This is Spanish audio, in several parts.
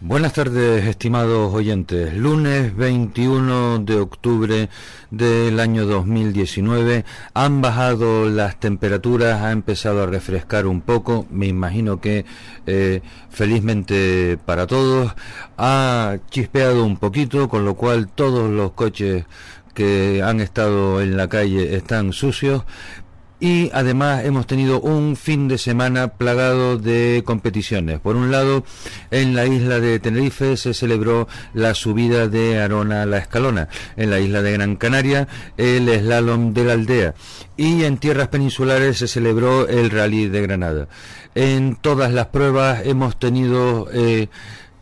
Buenas tardes, estimados oyentes. Lunes 21 de octubre del año 2019 han bajado las temperaturas, ha empezado a refrescar un poco, me imagino que eh, felizmente para todos, ha chispeado un poquito, con lo cual todos los coches que han estado en la calle están sucios, y además hemos tenido un fin de semana plagado de competiciones. Por un lado, en la isla de Tenerife se celebró la subida de Arona a la Escalona. En la isla de Gran Canaria, el slalom de la aldea. Y en tierras peninsulares se celebró el rally de Granada. En todas las pruebas hemos tenido... Eh,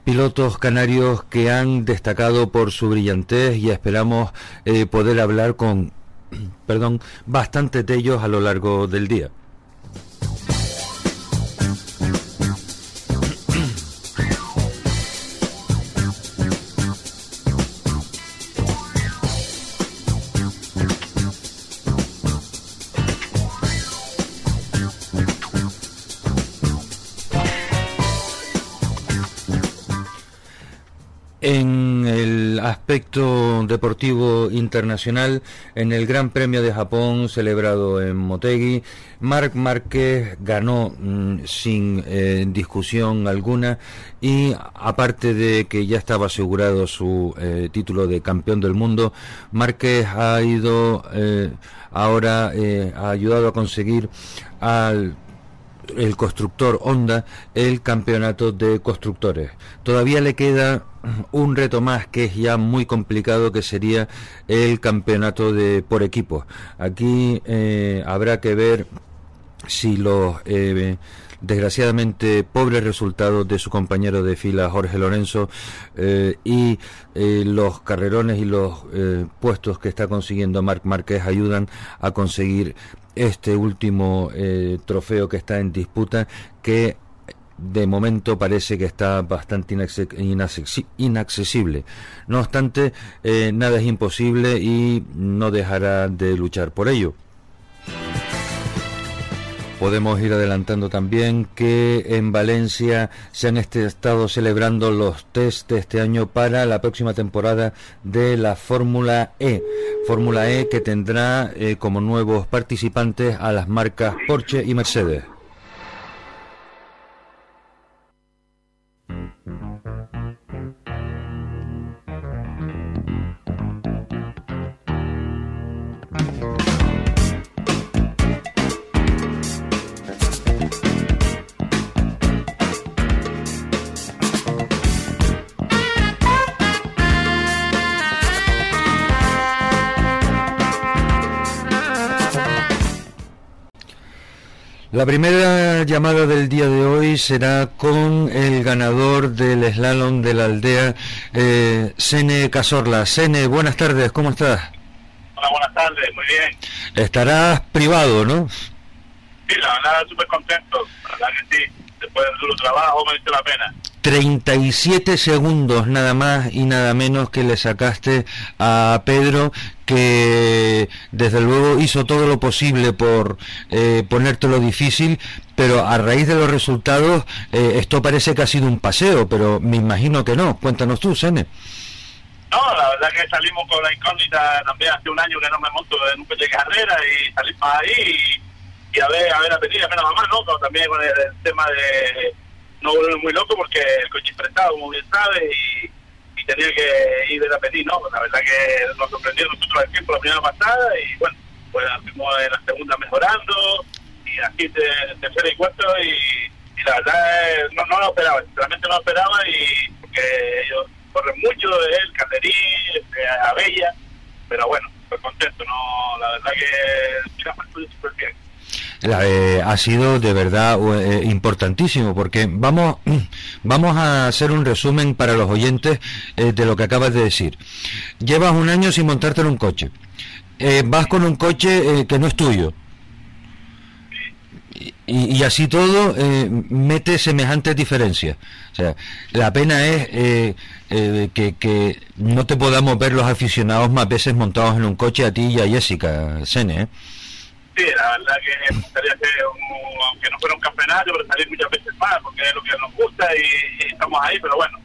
pilotos canarios que han destacado por su brillantez y esperamos eh, poder hablar con perdón, bastante de ellos a lo largo del día. En el aspecto deportivo internacional, en el Gran Premio de Japón celebrado en Motegi, Marc Márquez ganó mm, sin eh, discusión alguna y aparte de que ya estaba asegurado su eh, título de campeón del mundo, Márquez ha ido eh, ahora, ha ayudado a conseguir al el constructor Honda el campeonato de constructores. Todavía le queda un reto más que es ya muy complicado que sería el campeonato de por equipo. Aquí eh, habrá que ver si los eh, desgraciadamente pobres resultados de su compañero de fila Jorge Lorenzo eh, y los carrerones y los puestos que está consiguiendo Marc Márquez ayudan a conseguir este último trofeo que está en disputa que de momento parece que está bastante inaccesible. No obstante, eh, nada es imposible y no dejará de luchar por ello. Podemos ir adelantando también que en Valencia se han este, estado celebrando los test de este año para la próxima temporada de la Fórmula E. Fórmula E que tendrá eh, como nuevos participantes a las marcas Porsche y Mercedes. La primera llamada del día de hoy será con el ganador del slalom de la aldea, eh, Sene Casorla. Sene, buenas tardes, ¿cómo estás? Hola, buenas tardes, muy bien. Estarás privado, ¿no? Sí, la verdad, súper contento. La verdad que sí, después del duro trabajo me hizo la pena. 37 segundos nada más y nada menos que le sacaste a Pedro que desde luego hizo todo lo posible por eh, ponértelo difícil pero a raíz de los resultados eh, esto parece que ha sido un paseo pero me imagino que no. Cuéntanos tú Sene. No, la verdad que salimos con la incógnita también hace un año que no me monto en un coche de carrera y salimos ahí y, a ver a ver a pedir menos a más no también con el tema de no volverme muy loco porque el coche es prestado, como bien sabe, y, tenía que ir de la pedir, ¿no? La verdad que nos sorprendió nosotros el tiempo la primera pasada y bueno, pues fuimos en la segunda mejorando y aquí de tercera y cuarto y, la verdad no, no lo esperaba, realmente no lo esperaba y porque ellos corren mucho, él, Calderí, este, Abella, pero bueno, pues contento, ¿no? La verdad que mira, súper bien. Eh, ha sido de verdad eh, importantísimo porque vamos vamos a hacer un resumen para los oyentes eh, de lo que acabas de decir. Llevas un año sin montarte en un coche. vas con un coche que no es tuyo. Y, así todo mete semejantes diferencias. O sea, la pena es que, que, no te podamos ver los aficionados más veces montados en un coche a ti y a Jessica Sene. Sí, la verdad que me gustaría hacer, aunque no fuera un campeonato, pero salir muchas veces más, porque es lo que nos gusta y, estamos ahí, pero bueno,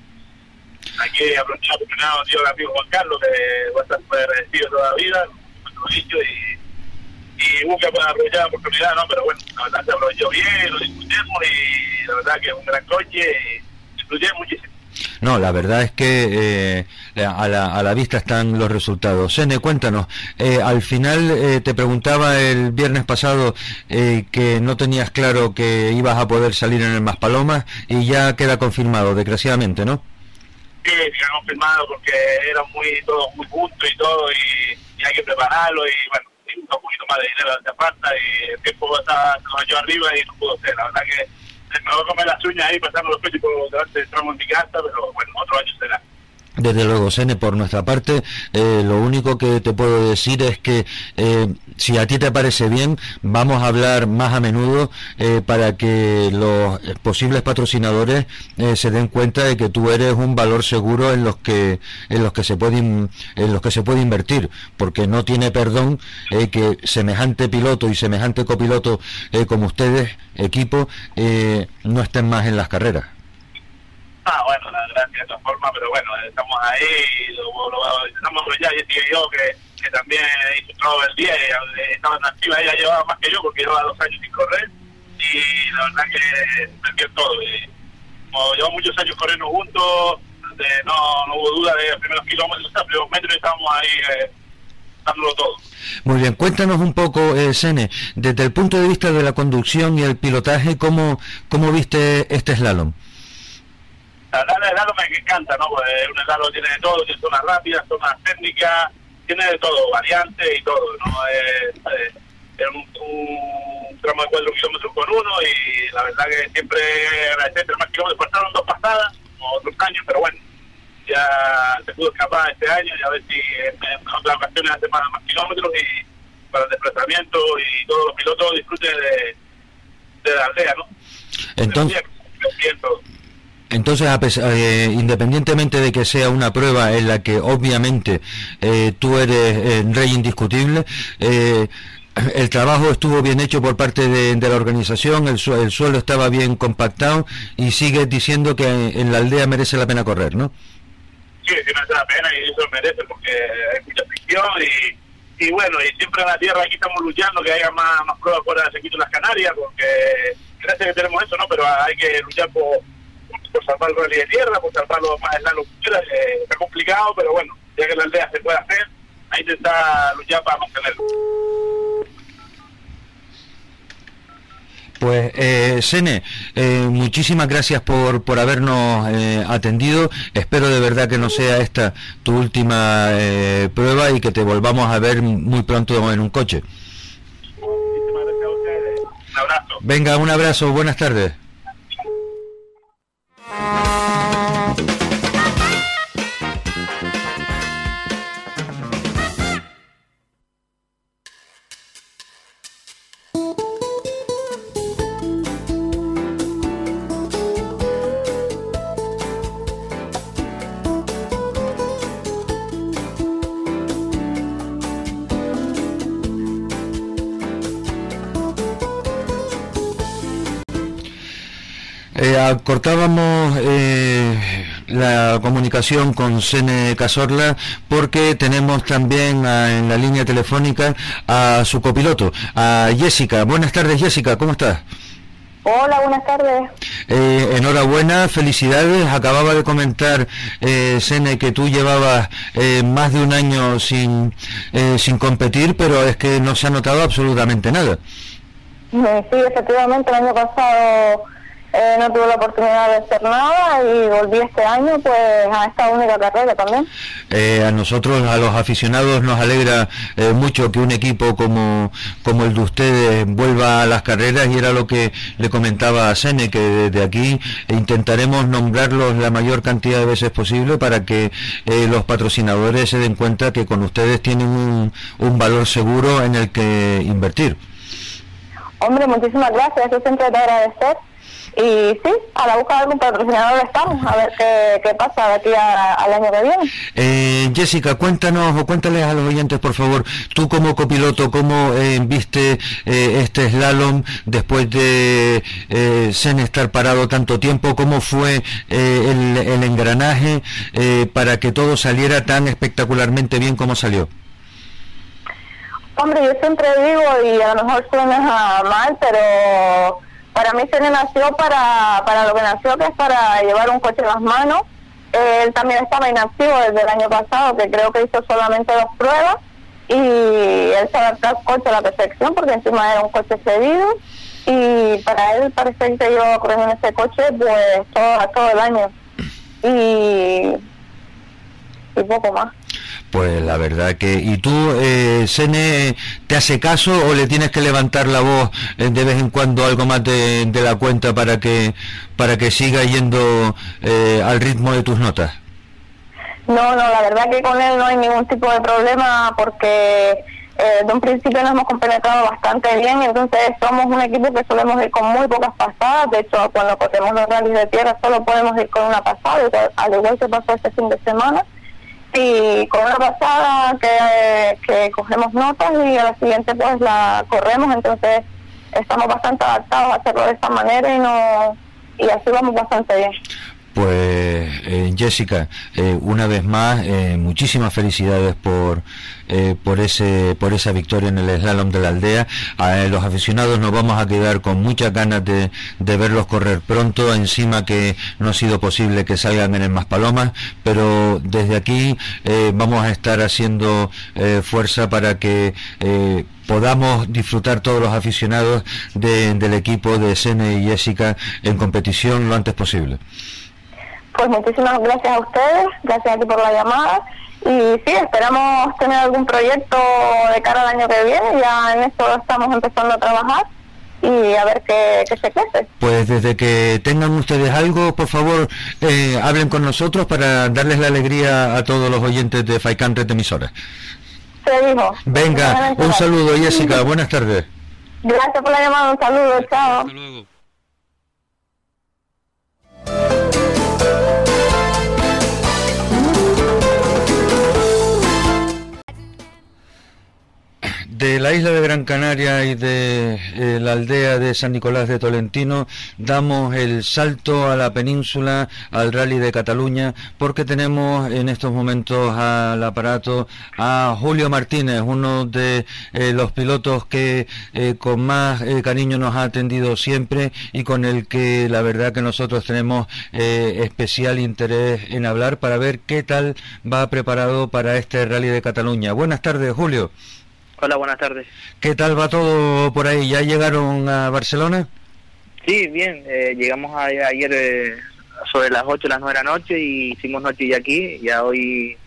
Aquí aprovechar a tío amigo Juan Carlos, que va a estar súper agradecido toda la vida, y, y busca para aprovechar la oportunidad, ¿no? Pero bueno, la verdad se aprovechó bien, lo discutimos y la verdad que es un gran coche y disfruté muchísimo. No, la verdad es que eh, a, la, a, la, vista están los resultados. Sene, cuéntanos, eh, al final eh, te preguntaba el viernes pasado eh, que no tenías claro que ibas a poder salir en el Maspalomas y ya queda confirmado, desgraciadamente, ¿no? Sí, queda confirmado porque era muy todo muy justo y todo y, y hay que prepararlo y bueno, un poquito más de dinero hace falta y el tiempo está yo arriba y no pudo ser. La verdad que me voy a comer las uñas ahí pasando los pechos por delante del tramo en mi casa, pero bueno, otro año será. Desde luego, Sene, por nuestra parte, eh, lo único que te puedo decir es que eh, si a ti te parece bien, vamos a hablar más a menudo eh, para que los posibles patrocinadores se den cuenta de que tú eres un valor seguro en los que en los que se puede en los que se puede invertir, porque no tiene perdón que semejante piloto y semejante copiloto como ustedes, equipo, no estén más en las carreras. Ah, bueno, la que de todas formas, pero bueno, estamos ahí, lo, intentamos ya, y yo, que, también hizo todo el día, eh, estaba en activa, ella llevaba más que yo, porque llevaba dos años sin correr, y la verdad que perdió todo. Y, como llevamos muchos años corriendo juntos, de, no, no hubo duda de los primeros kilómetros, los primeros metros, estábamos ahí eh, dándolo todo. Muy bien, cuéntanos un poco, eh, Sene, desde el punto de vista de la conducción y el pilotaje, ¿cómo, cómo viste este slalom? La verdad, el helado me encanta, ¿no? Pues un helado tiene de todo, tiene zonas rápidas, zonas técnicas, tiene de todo, variantes y todo, ¿no? Es, un, un, tramo de 4 kilómetros con uno y la verdad que siempre agradecer más kilómetros. Pasaron dos pasadas, como otros años, pero bueno, ya se pudo escapar este año y a ver si en, otras ocasiones hace más, más kilómetros y para el desplazamiento y todos los pilotos disfruten de, de la aldea, ¿no? Entonces, entonces, a pesar, eh, independientemente de que sea una prueba en la que obviamente eh, tú eres eh, rey indiscutible, eh, el trabajo estuvo bien hecho por parte de, la organización, el, su el, suelo estaba bien compactado y sigues diciendo que en la aldea merece la pena correr, ¿no? Sí, sí merece la pena y eso merece porque hay mucha fricción y, y bueno, y siempre en la tierra aquí estamos luchando que haya más, pruebas fuera de las Canarias porque gracias que tenemos eso, ¿no? Pero hay que luchar por por salvar el rally de tierra, por salvarlo más en la locura, eh, está complicado, pero bueno, ya que la aldea se puede hacer, ahí intenta luchar para mantenerlo. Pues, eh, Sene, eh, muchísimas gracias por, por habernos eh, atendido. Espero de verdad que no sea esta tu última eh, prueba y que te volvamos a ver muy pronto en un coche. Muchísimas gracias a ustedes. Un abrazo. Venga, un abrazo. Buenas tardes. Música Eh, cortábamos eh, la comunicación con Sene Casorla porque tenemos también a, en la línea telefónica a su copiloto, a Jessica. Buenas tardes, Jessica, ¿cómo estás? Hola, buenas tardes. Eh, enhorabuena, felicidades. Acababa de comentar, eh, Sene, que tú llevabas eh, más de un año sin, sin competir, pero es que no se ha notado absolutamente nada. Sí, efectivamente, el año pasado eh, no tuve la oportunidad de hacer nada y volví este año pues a esta única carrera también. Eh, a nosotros, a los aficionados, nos alegra eh, mucho que un equipo como, como el de ustedes vuelva a las carreras y era lo que le comentaba a Sene, que desde aquí intentaremos nombrarlos la mayor cantidad de veces posible para que eh, los patrocinadores se den cuenta que con ustedes tienen un, un valor seguro en el que invertir. Hombre, muchísimas gracias, yo siempre te agradecer y sí, a la búsqueda de algún patrocinador estamos, a ver qué, qué pasa de aquí al año que viene. Eh, Jessica, cuéntanos o cuéntales a los oyentes, por favor, tú como copiloto, ¿cómo eh, viste eh, este slalom después de eh, Sen estar parado tanto tiempo? ¿Cómo fue el, el, engranaje para que todo saliera tan espectacularmente bien como salió? Hombre, yo siempre digo, y a lo mejor suena mal, pero para mí se nació para, para lo que nació, que es para llevar un coche en las manos. él también estaba inactivo desde el año pasado, que creo que hizo solamente dos pruebas, y él se adaptó al coche a la perfección, porque encima era un coche cedido, y para él parece que yo corriendo en ese coche pues todo, todo el año. Y, y poco más. Pues la verdad que... ¿Y tú, eh, Sene, te hace caso o le tienes que levantar la voz eh, de vez en cuando algo más de, la cuenta para que para que siga yendo eh, al ritmo de tus notas? No, no, la verdad que con él no hay ningún tipo de problema porque eh, de un principio nos hemos compenetrado bastante bien, entonces somos un equipo que solemos ir con muy pocas pasadas, de hecho cuando corremos los rallies de tierra solo podemos ir con una pasada, al igual que pasó este fin de semana y con una pasada que, que cogemos notas y a la siguiente pues la corremos, entonces estamos bastante adaptados a hacerlo de esta manera y no y así vamos bastante bien. Pues eh, Jessica, eh, una vez más, eh, muchísimas felicidades por por ese por esa victoria en el slalom de la aldea. A los aficionados nos vamos a quedar con muchas ganas de, verlos correr pronto. Encima que no ha sido posible que salgan en el Maspalomas, pero desde aquí vamos a estar haciendo fuerza para que podamos disfrutar todos los aficionados del equipo de Sene y Jessica en competición lo antes posible. Pues muchísimas gracias a ustedes, gracias a ti por la llamada. Y sí, esperamos tener algún proyecto de cara al año que viene. Ya en esto estamos empezando a trabajar y a ver qué, se crece. Pues desde que tengan ustedes algo, por favor, eh, hablen con nosotros para darles la alegría a todos los oyentes de Faikan de Emisoras. Se dijo. Venga, un saludo, Jessica. Buenas tardes. Gracias por la llamada. Un saludo. Chao. Hasta luego. De la isla de Gran Canaria y de eh, la aldea de San Nicolás de Tolentino damos el salto a la península, al rally de Cataluña, porque tenemos en estos momentos al aparato a Julio Martínez, uno de eh, los pilotos que eh, con más cariño nos ha atendido siempre y con el que la verdad que nosotros tenemos especial interés en hablar para ver qué tal va preparado para este rally de Cataluña. Buenas tardes, Julio. Hola, buenas tardes. ¿Qué tal va todo por ahí? ¿Ya llegaron a Barcelona? Sí, bien. Eh, llegamos ayer eh, sobre las 8, las 9 de la noche y hicimos noche ya aquí. Ya hoy,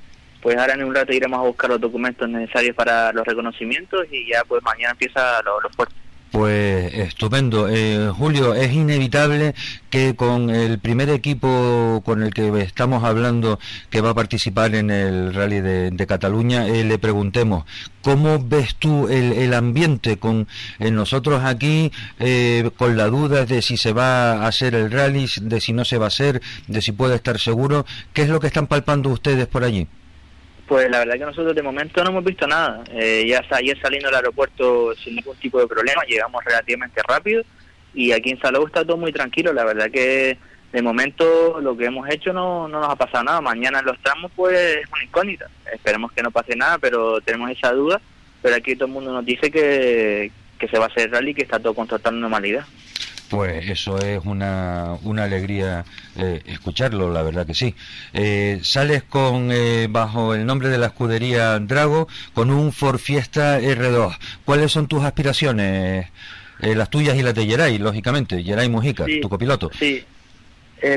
pues ahora en un rato iremos a buscar los documentos necesarios para los reconocimientos y ya pues mañana empieza los lo fuertes. Pues estupendo. Eh, Julio, es inevitable que con el primer equipo con el que estamos hablando que va a participar en el rally de, Cataluña, eh, le preguntemos, ¿cómo ves tú el, ambiente con nosotros aquí, eh, con la duda de si se va a hacer el rally, de si no se va a hacer, de si puede estar seguro? ¿Qué es lo que están palpando ustedes por allí? Pues la verdad que nosotros de momento no hemos visto nada. Eh, ya ayer saliendo del aeropuerto sin ningún tipo de problema, llegamos relativamente rápido y aquí en Salou está todo muy tranquilo. La verdad que de momento lo que hemos hecho no, no nos ha pasado nada. Mañana en los tramos pues es una incógnita. Esperemos que no pase nada, pero tenemos esa duda. Pero aquí todo el mundo nos dice que, que se va a hacer rally y que está todo con total normalidad. Pues eso es una, una alegría eh, escucharlo, la verdad que sí. Eh, sales con eh, bajo el nombre de la escudería Drago con un Ford Fiesta R2. ¿Cuáles son tus aspiraciones? las tuyas y las de Geray, lógicamente. Geray Mujica, tu copiloto. Sí.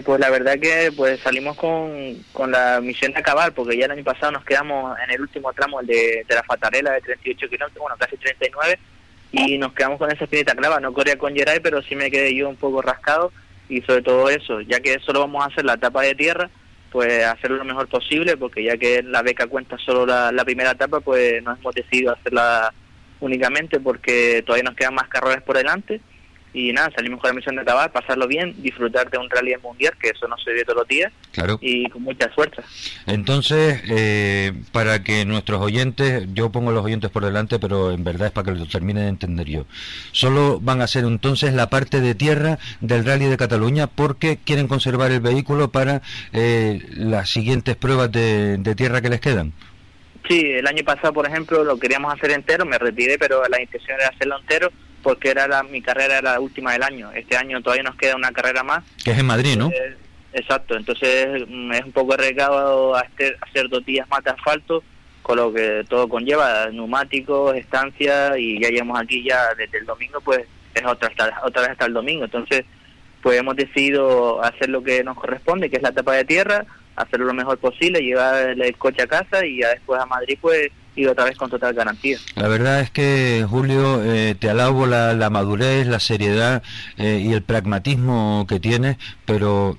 pues la verdad que pues salimos con, con la misión de acabar, porque ya el año pasado nos quedamos en el último tramo, el de, de la Fatarela de 38 kilómetros, bueno, casi 39 y nos quedamos con esa espinita clava. No corría con Geray, pero sí me quedé yo un poco rascado y sobre todo eso, ya que solo vamos a hacer la etapa de tierra, pues hacerlo lo mejor posible, porque ya que la beca cuenta solo la, primera etapa, pues nos hemos decidido hacerla únicamente porque todavía nos quedan más carreras por delante y nada, salimos con la misión de acabar, pasarlo bien, disfrutar de un rally mundial, que eso no se ve todos los días, claro. y con mucha fuerza. Entonces, eh, para que nuestros oyentes, yo pongo los oyentes por delante, pero en verdad es para que lo termine de entender yo, solo van a ser entonces la parte de tierra del rally de Cataluña porque quieren conservar el vehículo para eh, las siguientes pruebas de, de tierra que les quedan. Sí, el año pasado, por ejemplo, lo queríamos hacer entero, me retiré, pero la intención era hacerlo entero porque era la, mi carrera era la última del año. Este año todavía nos queda una carrera más. Que es en Madrid, ¿no? Eh, exacto, entonces mm, es un poco arriesgado hacer, hacer dos días más de asfalto, con lo que todo conlleva, neumáticos, estancia, y ya llegamos aquí ya desde el domingo, pues es otra, otra vez hasta el domingo. Entonces, pues hemos decidido hacer lo que nos corresponde, que es la etapa de tierra, hacerlo lo mejor posible, llevar el coche a casa y ya después a Madrid, pues y otra vez con total garantía. La verdad es que, Julio, eh, te alabo la, la, madurez, la seriedad eh, y el pragmatismo que tienes, pero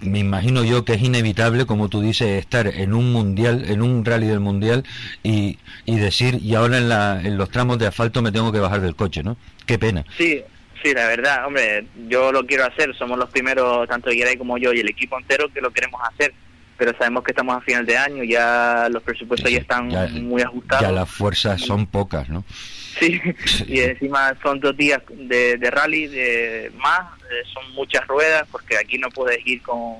me imagino yo que es inevitable, como tú dices, estar en un mundial, en un rally del mundial y, y decir, y ahora en, la, en los tramos de asfalto me tengo que bajar del coche, ¿no? Qué pena. Sí, sí, la verdad, hombre, yo lo quiero hacer, somos los primeros, tanto Guillermo como yo y el equipo entero, que lo queremos hacer pero sabemos que estamos a final de año, ya los presupuestos ya están muy ajustados. Ya las fuerzas son pocas, ¿no? Sí, y encima son dos días de, rally de más, eh, son muchas ruedas, porque aquí no puedes ir con,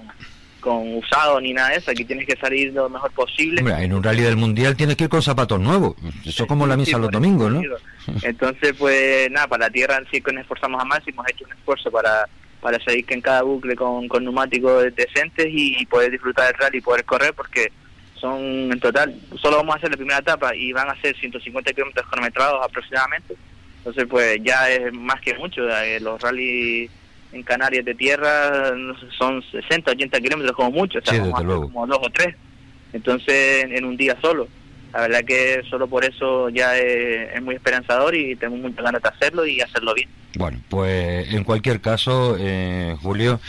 con usado ni nada de eso, aquí tienes que salir lo mejor posible. en un rally del mundial tienes que ir con zapatos nuevos, eso como la misa los domingos, ¿no? Entonces, pues nada, para la tierra sí que nos esforzamos a más, hemos hecho un esfuerzo para para seguir que en cada bucle con, con neumáticos decentes y, poder disfrutar del rally y poder correr porque son en total, solo vamos a hacer la primera etapa y van a ser 150 kilómetros cronometrados aproximadamente. Entonces, pues ya es más que mucho. Eh, los rallies en Canarias de tierra son 60, 80 kilómetros como mucho, o sea, como dos o tres. Entonces, en un día solo. La verdad que solo por eso ya es, muy esperanzador y tengo muchas ganas de hacerlo y hacerlo bien. Bueno, pues en cualquier caso, eh, Julio,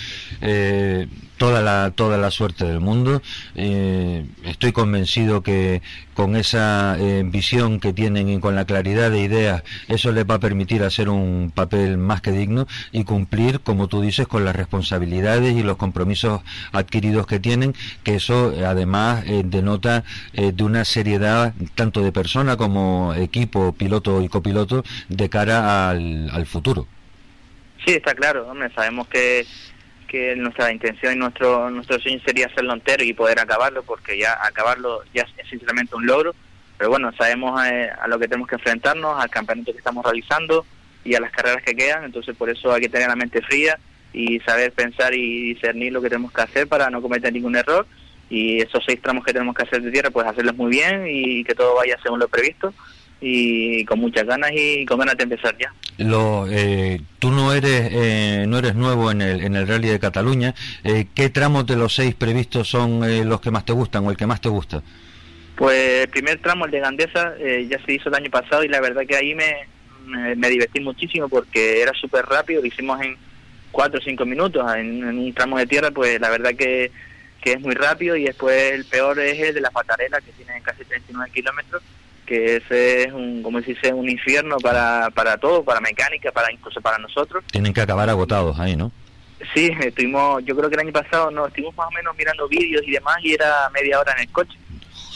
eh, toda la toda la suerte del mundo. Eh, estoy convencido que con esa eh, visión que tienen y con la claridad de ideas, eso les va a permitir hacer un papel más que digno y cumplir, como tú dices, con las responsabilidades y los compromisos adquiridos que tienen, que eso además denota de una seriedad tanto de persona como equipo, piloto y copiloto de cara al, al futuro. Sí, está claro, hombre, sabemos que que nuestra intención y nuestro nuestro sueño sería hacerlo entero y poder acabarlo, porque ya acabarlo ya es sinceramente un logro. Pero bueno, sabemos eh, a lo que tenemos que enfrentarnos, al campeonato que estamos realizando y a las carreras que quedan, entonces por eso hay que tener la mente fría y saber pensar y discernir lo que tenemos que hacer para no cometer ningún error. Y esos seis tramos que tenemos que hacer de tierra, pues hacerlos muy bien y que todo vaya según lo previsto y con muchas ganas y con ganas de empezar ya. Lo, eh, tú no eres eh, no eres nuevo en el, en el Rally de Cataluña. Eh, ¿Qué tramos de los seis previstos son los que más te gustan o el que más te gusta? Pues el primer tramo, el de Gandesa, ya se hizo el año pasado y la verdad que ahí me, me, divertí muchísimo porque era súper rápido, lo hicimos en cuatro o cinco minutos. En, un tramo de tierra, pues la verdad que, que es muy rápido y después el peor es el de la Patarela, que tiene casi 39 kilómetros que ese es un, como se dice, un infierno para, para todo, para mecánica, para incluso para nosotros. Tienen que acabar agotados ahí, ¿no? Sí, estuvimos, yo creo que el año pasado no, estuvimos más o menos mirando vídeos y demás y era media hora en el coche.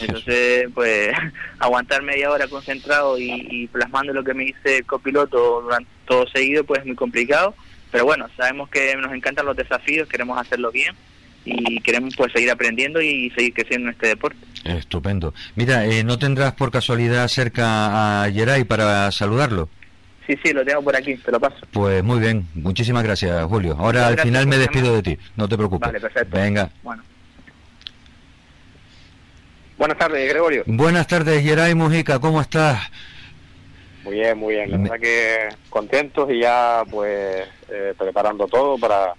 Entonces, pues, aguantar media hora concentrado y, plasmando lo que me dice el copiloto durante todo seguido, pues es muy complicado. Pero bueno, sabemos que nos encantan los desafíos, queremos hacerlo bien y queremos pues seguir aprendiendo y seguir creciendo en este deporte. Estupendo. Mira, eh, ¿no tendrás por casualidad cerca a Geray para saludarlo? Sí, sí, lo tengo por aquí, te lo paso. Pues muy bien, muchísimas gracias, Julio. Ahora al final me despido de ti, no te preocupes. Vale, perfecto. Venga. Bueno. Buenas tardes, Gregorio. Buenas tardes, Geray Mujica, ¿cómo estás? Muy bien, muy bien. La verdad que contentos y ya pues eh, preparando todo para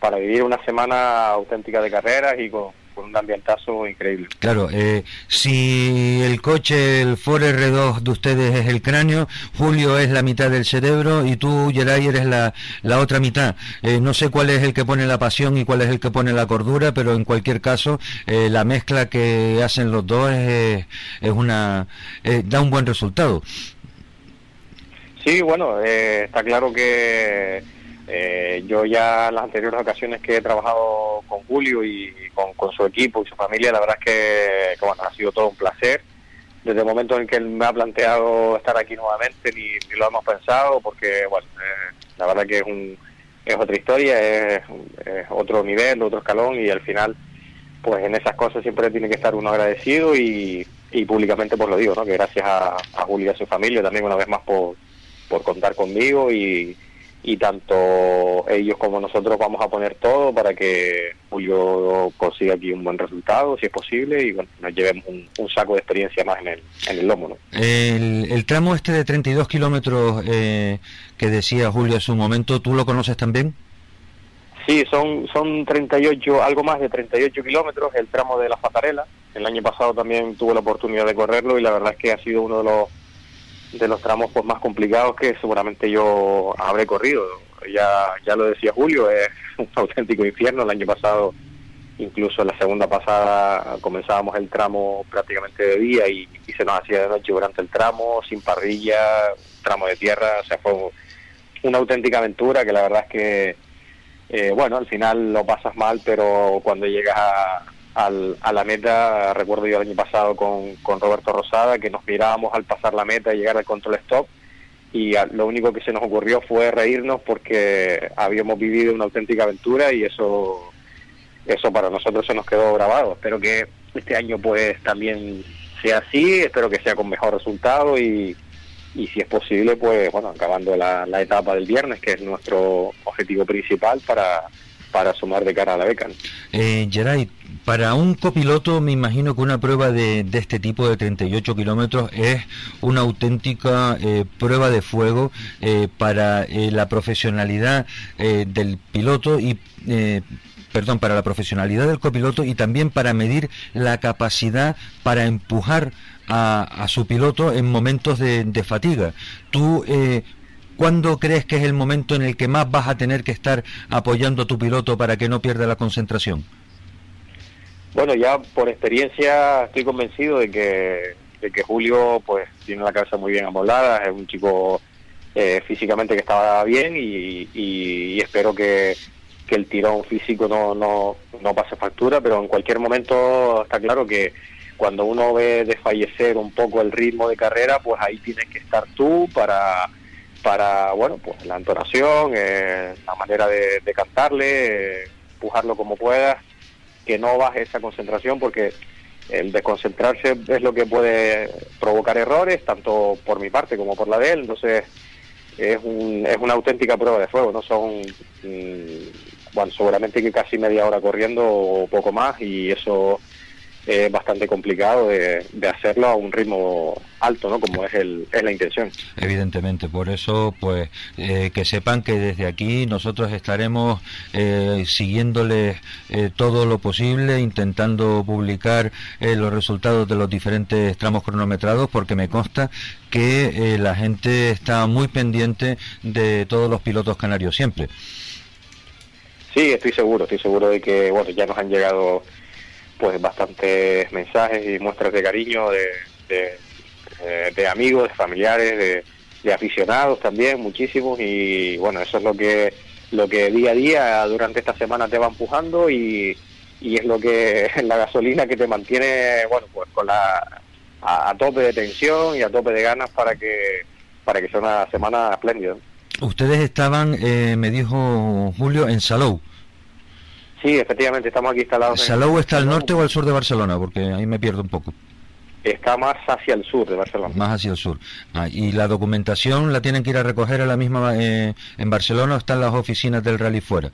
para vivir una semana auténtica de carreras y con, un ambientazo increíble. Claro, eh, si el coche, el Ford R2 de ustedes es el cráneo, Julio es la mitad del cerebro y tú, Geray, eres la, la otra mitad. Eh, no sé cuál es el que pone la pasión y cuál es el que pone la cordura, pero en cualquier caso, eh, la mezcla que hacen los dos es, es una da un buen resultado. Sí, Sí, bueno, eh, está claro que eh, yo ya en las anteriores ocasiones que he trabajado con Julio y con, su equipo y su familia, la verdad es que, bueno, ha sido todo un placer. Desde el momento en que él me ha planteado estar aquí nuevamente, ni, lo hemos pensado, porque, bueno, eh, la verdad que es, un, es otra historia, es, otro nivel, otro escalón y al final, pues en esas cosas siempre tiene que estar uno agradecido y, públicamente pues lo digo, ¿no? que gracias a, a Julio y a su familia también una vez más por, por contar conmigo y y tanto ellos como nosotros vamos a poner todo para que Julio consiga aquí un buen resultado, si es posible, y bueno, nos llevemos un, saco de experiencia más en el, en el lomo. ¿no? El, tramo este de 32 kilómetros eh, que decía Julio en su momento, ¿tú lo conoces también? Sí, son, son 38, algo más de 38 kilómetros, el tramo de la Fatarela. El año pasado también tuve la oportunidad de correrlo y la verdad es que ha sido uno de los de los tramos pues más complicados que seguramente yo habré corrido. Ya, ya lo decía Julio, es un auténtico infierno. El año pasado, incluso en la segunda pasada, comenzábamos el tramo prácticamente de día y, se nos hacía de noche durante el tramo, sin parrilla, tramo de tierra. O sea, fue una auténtica aventura que la verdad es que, eh, bueno, al final lo pasas mal, pero cuando llegas a, al, a la meta, recuerdo yo el año pasado con, con Roberto Rosada, que nos mirábamos al pasar la meta y llegar al control stop y lo único que se nos ocurrió fue reírnos porque habíamos vivido una auténtica aventura y eso eso para nosotros se nos quedó grabado. Espero que este año pues también sea así, espero que sea con mejor resultado y, y si es posible pues bueno, acabando la, la etapa del viernes que es nuestro objetivo principal para para sumar de cara a la beca. Eh, Geray, para un copiloto me imagino que una prueba de, de este tipo de 38 kilómetros es una auténtica eh, prueba de fuego eh, para eh, la profesionalidad del piloto y perdón, para la profesionalidad del copiloto y también para medir la capacidad para empujar a, a su piloto en momentos de, de fatiga. ¿Tú ¿Cuándo crees que es el momento en el que más vas a tener que estar apoyando a tu piloto para que no pierda la concentración? Bueno, ya por experiencia estoy convencido de que, de que Julio pues tiene la cabeza muy bien amoblada, es un chico eh, físicamente que estaba bien y, espero que, que, el tirón físico no, no, no pase factura, pero en cualquier momento está claro que cuando uno ve desfallecer un poco el ritmo de carrera, pues ahí tienes que estar tú para para, bueno, pues la entonación, eh, la manera de, cantarle, empujarlo como puedas, que no baje esa concentración porque el desconcentrarse es lo que puede provocar errores, tanto por mi parte como por la de él, entonces es, un, es una auténtica prueba de fuego, no son, mm, bueno, seguramente que casi media hora corriendo o poco más y eso es bastante complicado de, hacerlo a un ritmo alto, ¿no? Como es, el, es la intención. Evidentemente, por eso, pues, eh, que sepan que desde aquí nosotros estaremos eh, siguiéndoles eh, todo lo posible, intentando publicar eh, los resultados de los diferentes tramos cronometrados, porque me consta que la gente está muy pendiente de todos los pilotos canarios siempre. Sí, estoy seguro, estoy seguro de que, bueno, ya nos han llegado pues bastantes mensajes y muestras de cariño de, de, eh, amigos, de familiares, de, aficionados también, muchísimos y bueno, eso es lo que lo que día a día durante esta semana te va empujando y, y es lo que la gasolina que te mantiene bueno pues con la a, tope de tensión y a tope de ganas para que para que sea una semana espléndida. Ustedes estaban, eh, me dijo Julio, en Salou. Sí, efectivamente, estamos aquí instalados. ¿Salou está al norte o al sur de Barcelona? Porque ahí me pierdo un poco. Está más hacia el sur de Barcelona. Más hacia el sur. Ah, ¿Y la documentación la tienen que ir a recoger a la misma eh, en Barcelona o están las oficinas del rally fuera?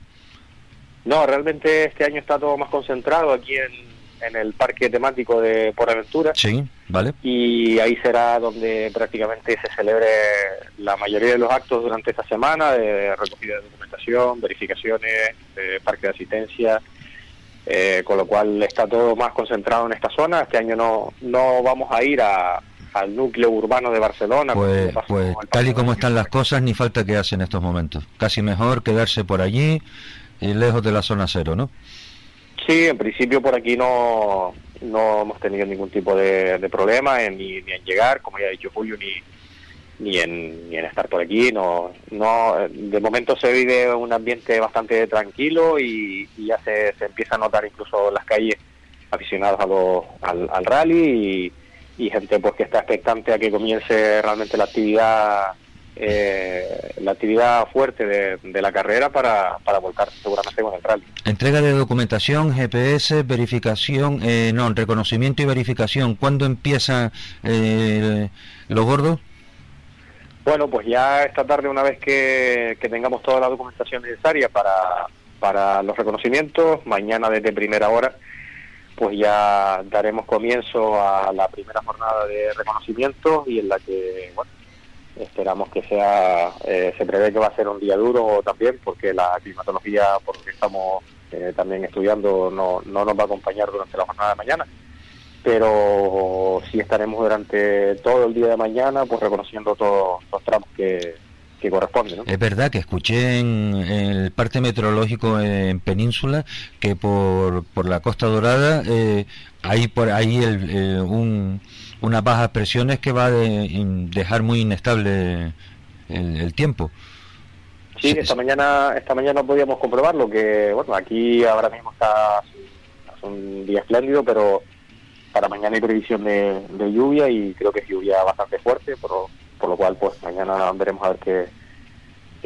No, realmente este año está todo más concentrado aquí en, en el parque temático de Por Aventura. Sí, vale. Y ahí será donde prácticamente se celebre la mayoría de los actos durante esta semana de recogida de documentación, verificaciones, de parque de asistencia, eh, con lo cual está todo más concentrado en esta zona. Este año no, no vamos a ir a, al núcleo urbano de Barcelona. Pues, pues tal y como están las cosas, ni falta que hace en estos momentos. Casi mejor quedarse por allí y lejos de la zona cero, ¿no? Sí, en principio por aquí no, no hemos tenido ningún tipo de, problema en, ni, en llegar, como ya ha dicho Julio, ni, ni en, ni en estar por aquí. No, no, de momento se vive un ambiente bastante tranquilo y, ya se, se, empieza a notar incluso en las calles aficionados a al, al, rally y, y, gente pues que está expectante a que comience realmente la actividad eh, la actividad fuerte de, la carrera para, para volcar seguramente con el rally. Entrega de documentación, GPS, verificación, eh, no, reconocimiento y verificación. ¿Cuándo empieza eh, lo gordo? Bueno, pues ya esta tarde, una vez que, tengamos toda la documentación necesaria para, para los reconocimientos, mañana desde primera hora, pues ya daremos comienzo a la primera jornada de reconocimiento y en la que, bueno, esperamos que sea, eh, se prevé que va a ser un día duro también, porque la climatología, por lo que estamos eh, también estudiando, no, no nos va a acompañar durante la jornada de mañana pero sí estaremos durante todo el día de mañana pues reconociendo todos los tramos que, que corresponden. Es verdad que escuché en, el parte meteorológico en Península que por, por la Costa Dorada eh, hay por ahí el, eh, un, unas bajas presiones que va a dejar muy inestable el, tiempo. Sí, esta mañana esta mañana podíamos comprobarlo que bueno aquí ahora mismo está un día espléndido, pero para mañana hay previsión de, lluvia y creo que es lluvia bastante fuerte, por, por lo cual pues mañana veremos a ver qué,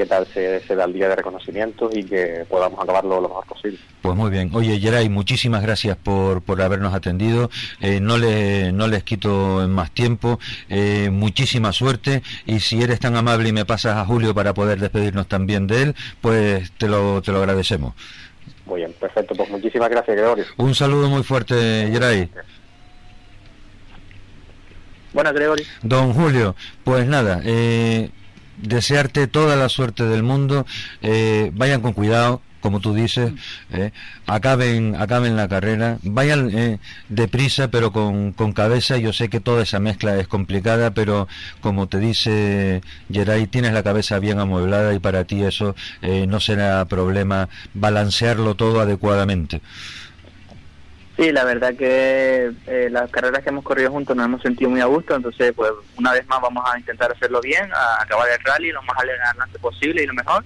qué tal se, da el día de reconocimiento y que podamos acabarlo lo mejor posible. Pues muy bien. Oye, Geray, muchísimas gracias por, por habernos atendido. Eh, no, le, no les quito más tiempo. Eh, muchísima suerte. Y si eres tan amable y me pasas a Julio para poder despedirnos también de él, pues te lo, te lo agradecemos. Muy bien, perfecto. Pues muchísimas gracias, Gregorio. Un saludo muy fuerte, Geray. Buenas, Gregory. Don Julio, pues nada, eh, desearte toda la suerte del mundo. Eh, vayan con cuidado, como tú dices, eh, acaben, acaben la carrera, vayan eh, deprisa pero con, con, cabeza, yo sé que toda esa mezcla es complicada, pero como te dice Geray, tienes la cabeza bien amueblada y para ti eso no será problema balancearlo todo adecuadamente. Sí, la verdad que eh, las carreras que hemos corrido juntos nos hemos sentido muy a gusto, entonces pues una vez más vamos a intentar hacerlo bien, a acabar el rally lo más adelante posible y lo mejor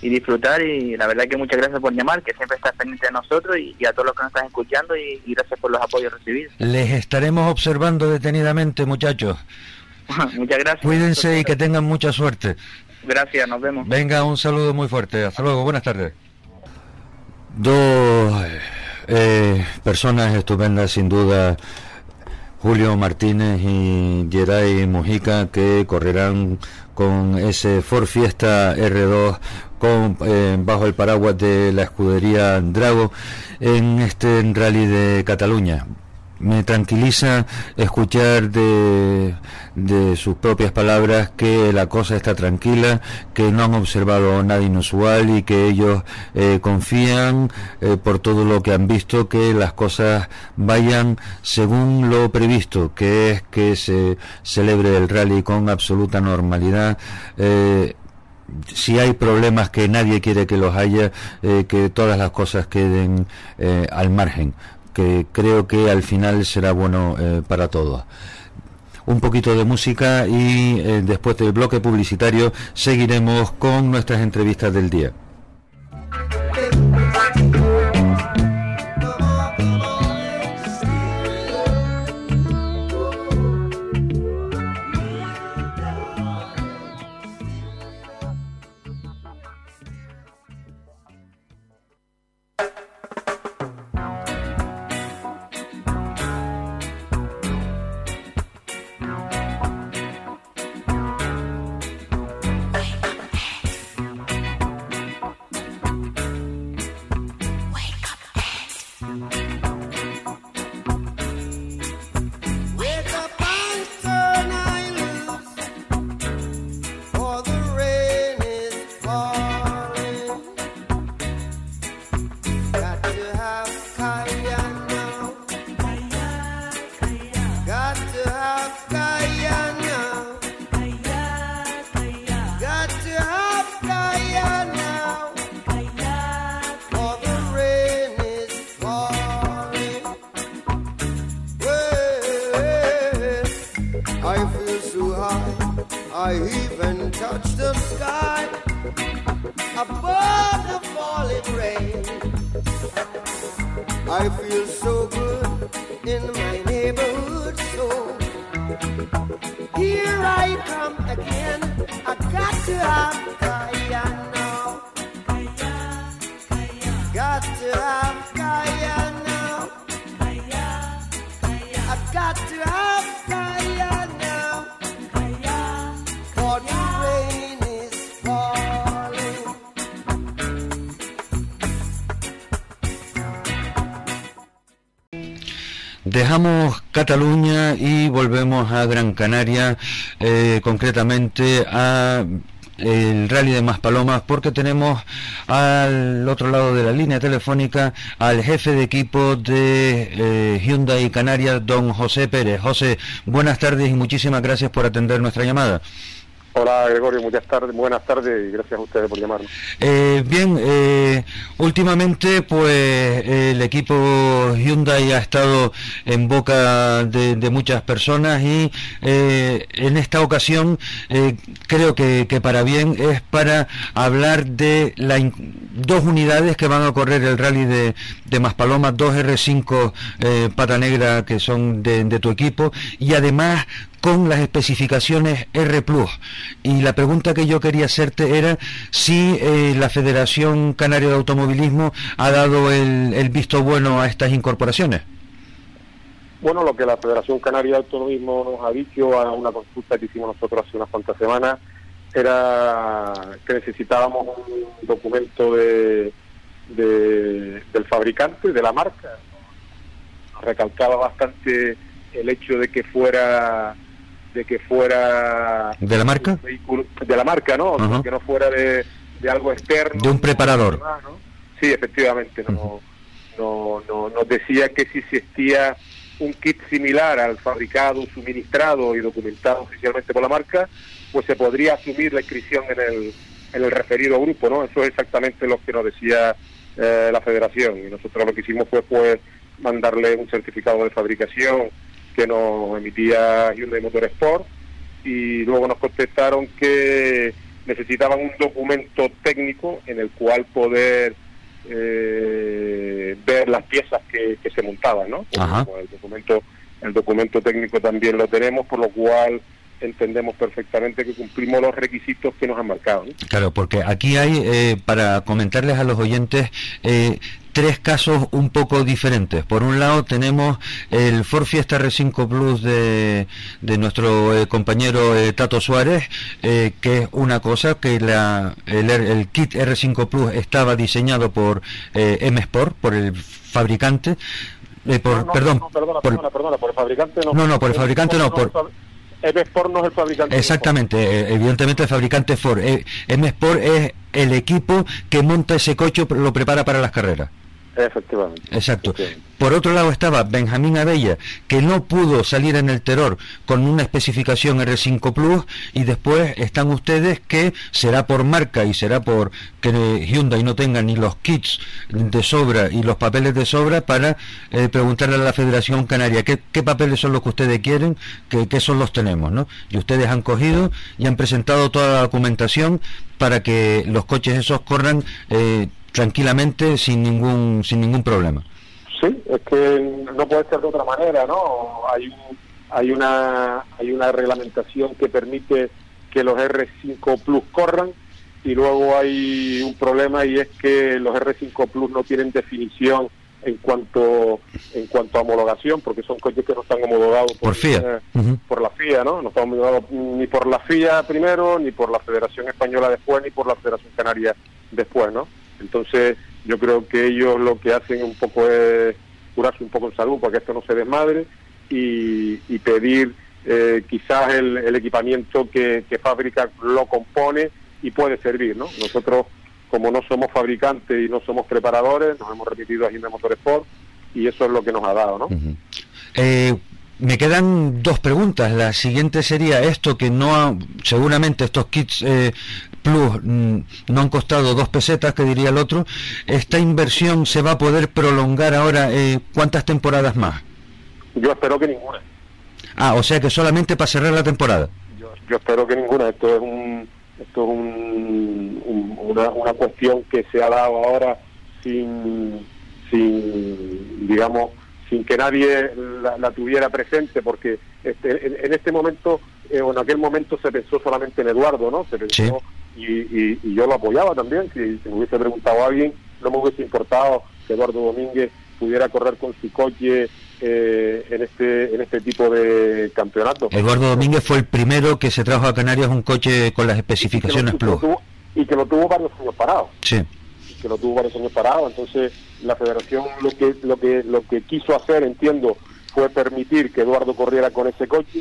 y disfrutar y la verdad que muchas gracias por llamar, que siempre estás pendiente de nosotros y, a todos los que nos están escuchando y, gracias por los apoyos recibidos. Les estaremos observando detenidamente muchachos. muchas gracias. Cuídense y que tengan mucha suerte. Gracias, nos vemos. Venga, un saludo muy fuerte. Hasta luego, buenas tardes. Dos eh, personas estupendas, sin duda. Julio Martínez y Geray Mojica que correrán con ese Ford Fiesta R2 con, eh, bajo el paraguas de la escudería Drago en este rally de Cataluña me tranquiliza escuchar de, de, sus propias palabras que la cosa está tranquila, que no han observado nada inusual y que ellos eh, confían eh, por todo lo que han visto que las cosas vayan según lo previsto, que es que se celebre el rally con absoluta normalidad. Eh, si hay problemas que nadie quiere que los haya, que todas las cosas queden al margen que creo que al final será bueno eh, para todos un poquito de música y eh, después del bloque publicitario seguiremos con nuestras entrevistas del día. Cataluña y volvemos a Gran Canaria, eh, concretamente a el rally de Maspalomas porque tenemos al otro lado de la línea telefónica al jefe de equipo de eh, Hyundai Canarias, don José Pérez. José, buenas tardes y muchísimas gracias por atender nuestra llamada. Hola Gregorio, muchas tardes, buenas tardes y gracias a ustedes por llamarnos. Eh, bien, eh, últimamente pues el equipo Hyundai ha estado en boca de, muchas personas y eh, en esta ocasión eh, creo que, para bien es para hablar de la in- dos unidades que van a correr el rally de, de Maspalomas, dos R5 eh, pata negra que son de tu equipo y además con las especificaciones R+. Y la pregunta que yo quería hacerte era si eh, la Federación Canaria de Automovilismo ha dado el, visto bueno a estas incorporaciones. Bueno, lo que la Federación Canaria de Autonomismo nos ha dicho a una consulta que hicimos nosotros hace unas cuantas semanas era que necesitábamos un documento de, de- del fabricante, de la marca. Recalcaba bastante el hecho de que fuera de que fuera ¿De la marca? vehículo de la marca, ¿no? Que no fuera de, de algo externo. De un preparador. demás, ¿no? Sí, efectivamente. No, no, no, nos decía que si existía un kit similar al fabricado, suministrado y documentado oficialmente por la marca, pues se podría asumir la inscripción en el, en el referido grupo, ¿no? Eso es exactamente lo que nos decía eh, la federación. Y nosotros lo que hicimos fue pues mandarle un certificado de fabricación que nos emitía Hyundai Motorsport y luego nos contestaron que necesitaban un documento técnico en el cual poder eh, ver las piezas que, que se montaban, ¿no? Ajá. el documento el documento técnico también lo tenemos, por lo cual entendemos perfectamente que cumplimos los requisitos que nos han marcado. ¿no? Claro, porque aquí hay, eh, para comentarles a los oyentes, eh, tres casos un poco diferentes. Por un lado tenemos el Ford Fiesta R5 Plus de, de nuestro eh, compañero eh, Tato Suárez, eh, que es una cosa que la, el, el kit R5 Plus estaba diseñado por eh, M Sport, por el fabricante. eh, por, perdón, perdona, por- perdona, perdona, por el fabricante no. No, no, por el fabricante no, por- M Sport no es el fabricante. Exactamente, eh, evidentemente el fabricante Ford. Eh, M Sport es el equipo que monta ese coche, lo prepara para las carreras. Efectivamente. Exacto. Efectivamente. Por otro lado estaba Benjamín Abella, que no pudo salir en el Terror con una especificación R5 Plus, y después están ustedes que será por marca y será por que Hyundai no tenga ni los kits de sobra y los papeles de sobra para eh, preguntarle a la Federación Canaria qué, qué papeles son los que ustedes quieren, que, qué son los tenemos, ¿no? Y ustedes han cogido y han presentado toda la documentación para que los coches esos corran eh, tranquilamente sin ningún sin ningún problema. Sí, es que no puede ser de otra manera, ¿no? Hay un- hay una hay una reglamentación que permite que los R5 Plus corran y luego hay un problema y es que los R5 Plus no tienen definición en cuanto en cuanto a homologación porque son coches que no están homologados Por FIA. eh, Ujú. por la FIA, ¿no? No están homologados ni por la FIA primero, ni por la Federación Española después, ni por la Federación Canaria después, ¿no? Entonces, yo creo que ellos lo que hacen un poco es curarse un poco en salud para que esto no se desmadre y, y pedir eh, quizás el, el equipamiento que, que fábrica lo compone y puede servir, ¿no? Nosotros, como no somos fabricantes y no somos preparadores, nos hemos remitido a Hyundai Motorsport y eso es lo que nos ha dado, ¿no? Eh, me quedan dos preguntas. La siguiente sería esto que no ha- seguramente estos kits eh, Plus mm, no han costado dos pesetas, que diría el otro. Esta inversión se va a poder prolongar ahora eh, cuántas temporadas más. Yo espero que ninguna. Ah, o sea que solamente para cerrar la temporada. Yo yo espero que ninguna. Esto es un esto es un, una, una cuestión que se ha dado ahora sin sin digamos sin que nadie la, tuviera presente porque este, en, este momento eh, o en aquel momento se pensó solamente en Eduardo no se pensó y, y, yo lo apoyaba también si, me hubiese preguntado a alguien no me hubiese importado que Eduardo Domínguez pudiera correr con su coche eh, en este en este tipo de campeonato. Eduardo Domínguez fue el primero que se trajo a Canarias un coche con las especificaciones Plus. Y que lo tuvo varios años parado. Sí. que lo tuvo varios años parado. Entonces la Federación lo que lo que lo que quiso hacer, entiendo, fue permitir que Eduardo corriera con ese coche.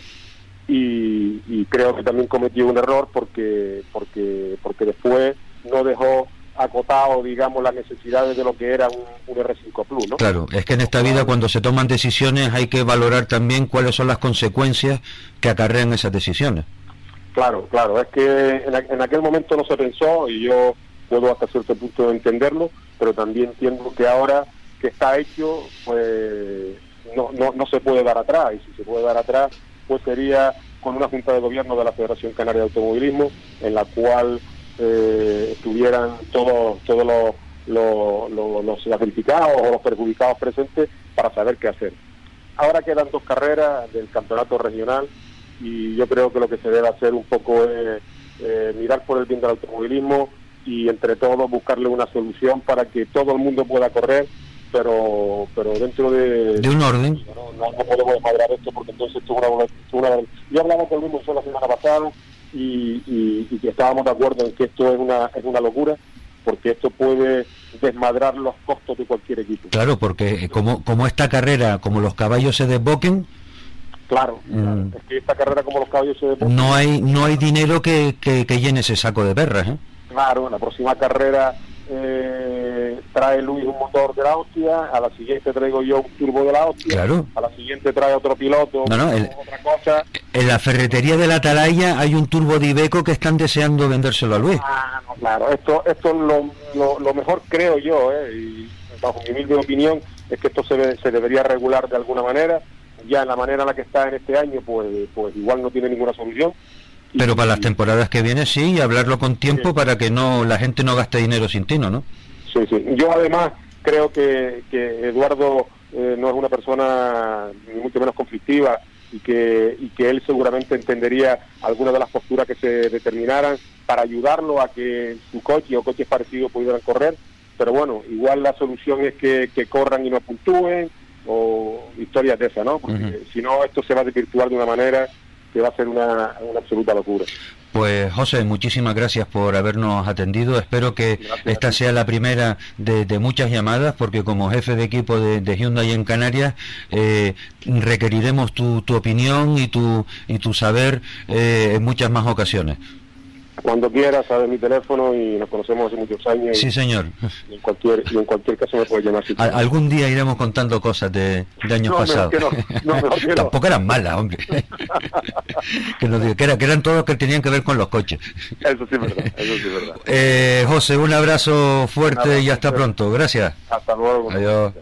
Y, y creo que también cometió un error porque porque porque después no dejó acotado, digamos, las necesidades de lo que era un, R5 Plus, ¿no? Claro, es que en esta vida cuando se toman decisiones hay que valorar también cuáles son las consecuencias que acarrean esas decisiones. Claro, claro, es que en, aquel momento no se pensó y yo puedo hasta cierto punto entenderlo, pero también entiendo que ahora que está hecho, pues no, no, no se puede dar atrás y si se puede dar atrás, pues sería con una junta de gobierno de la Federación Canaria de Automovilismo en la cual eh, estuvieran todos todos los, los, los, sacrificados o los perjudicados presentes para saber qué hacer. Ahora quedan dos carreras del campeonato regional y yo creo que lo que se debe hacer un poco es eh, mirar por el bien del automovilismo y entre todos buscarle una solución para que todo el mundo pueda correr pero pero dentro de, de un orden no, no, podemos desmadrar esto porque entonces esto es una, una, yo hablaba con el mismo la semana pasada y, y, que estábamos de acuerdo en que esto es una, es una locura porque esto puede desmadrar los costos de cualquier equipo. Claro, porque como, como esta carrera, como los caballos se desboquen, Claro, mm. es que esta carrera como los caballos se. No hay, no hay dinero que, que, llene ese saco de perras, ¿eh? Claro, la próxima carrera eh, trae Luis un motor de la hostia, a la siguiente traigo yo un turbo de la hostia, claro. a la siguiente trae otro piloto, no, no, otra cosa. En la ferretería de la Atalaya hay un turbo de Ibeco que están deseando vendérselo a Luis. Ah, no, claro, esto, esto es lo, lo, mejor creo yo, eh, y bajo mi humilde opinión, es que esto se, se debería regular de alguna manera, ya en la manera en la que está en este año, pues, pues igual no tiene ninguna solución pero para las temporadas que vienen sí, y hablarlo con tiempo para que no la gente no gaste dinero sin tino, ¿no? Sí, sí. Yo además creo que, que Eduardo eh, no es una persona ni mucho menos conflictiva y que, y que él seguramente entendería algunas de las posturas que se determinaran para ayudarlo a que su coche o coches parecidos pudieran correr. Pero bueno, igual la solución es que, que corran y no puntúen o historias de esas, ¿no? Porque si no, esto se va a desvirtuar de una manera que va a ser una, absoluta locura. Pues José, muchísimas gracias por habernos atendido. Espero que esta sea la primera de, muchas llamadas, porque como jefe de equipo de, Hyundai en Canarias eh, requeriremos tu, tu, opinión y tu, y tu saber eh, en muchas más ocasiones. Cuando quieras, sabes mi teléfono y nos conocemos hace muchos años. Sí, señor. Y en cualquier, y en cualquier caso me puedes llamar. algún día iremos contando cosas de, años pasados. Tampoco eran malas, hombre. que, nos, que, eran todos que tenían que ver con los coches. Eso sí es verdad. Eso sí es verdad. Eh, José, un abrazo fuerte y hasta pronto. Gracias. Hasta luego. Adiós.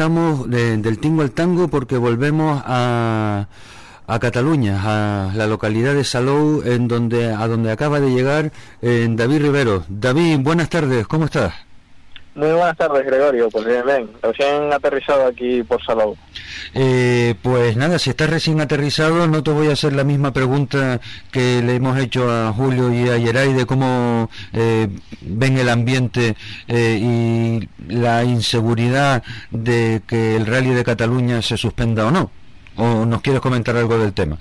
Estamos del tingo al tango porque volvemos a, a Cataluña, a la localidad de Salou, en donde, a donde acaba de llegar David Rivero. David, buenas tardes, ¿cómo estás? Muy buenas tardes, Gregorio. Pues bien. Recién aterrizado aquí por Salou. Eh, pues nada, si estás recién aterrizado, no te voy a hacer la misma pregunta que le hemos hecho a Julio y a Yeray de cómo eh, ven el ambiente eh, y la inseguridad de que el rally de Cataluña se suspenda o no. ¿O nos quieres comentar algo del tema?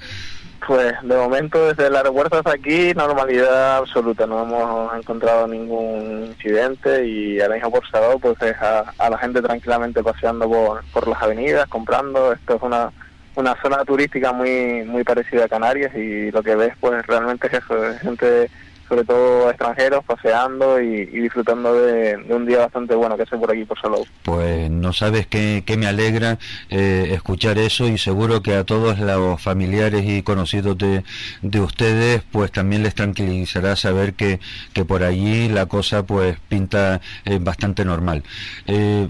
Pues de momento desde el aeropuerto hasta aquí normalidad absoluta, no hemos encontrado ningún incidente y ahora mismo por Salou pues deja a la gente tranquilamente paseando por, por las avenidas, comprando, esto es una una zona turística muy muy parecida a Canarias y lo que ves pues realmente es eso, es gente sobre todo extranjeros paseando y, disfrutando de, un día bastante bueno que hace por aquí por Salou. Pues no sabes qué, me alegra eh, escuchar eso y seguro que a todos los familiares y conocidos de, de ustedes pues también les tranquilizará saber que, que por allí la cosa pues pinta eh, bastante normal. Eh,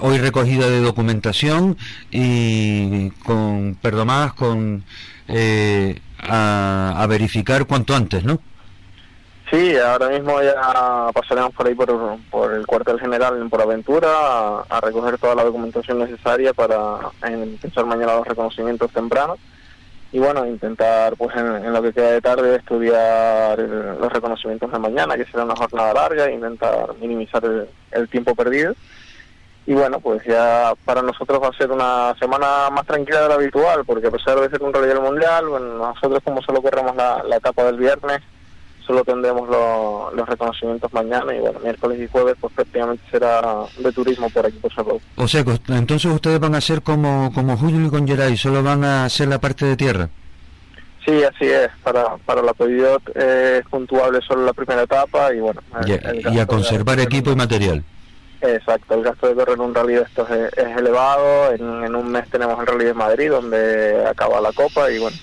hoy recogida de documentación y con, perdón más, con eh, a, a verificar cuanto antes, ¿no? Sí, ahora mismo ya pasaremos por ahí por, por el cuartel general en Aventura a, recoger toda la documentación necesaria para empezar mañana los reconocimientos tempranos y bueno, intentar pues en, lo que queda de tarde estudiar los reconocimientos de mañana, que será una jornada larga, e intentar minimizar el, el tiempo perdido. Y bueno, pues ya para nosotros va a ser una semana más tranquila de lo habitual, porque a pesar de ser un rally del mundial, bueno, nosotros como solo corremos la, la etapa del viernes, solo tendremos lo- los reconocimientos mañana y bueno, miércoles y jueves pues prácticamente será de turismo por aquí por. O sea, entonces ustedes van a ser como, como Julio y con Geray, solo van a hacer la parte de tierra. Sí, así es, para, para la Peugeot eh, es puntuable solo la primera etapa y bueno. el- Y a, el y gasto a conservar de- equipo y material. Exacto, el gasto de correr un rally de estos es, es elevado, en, en un mes tenemos el rally de Madrid donde acaba la copa y bueno,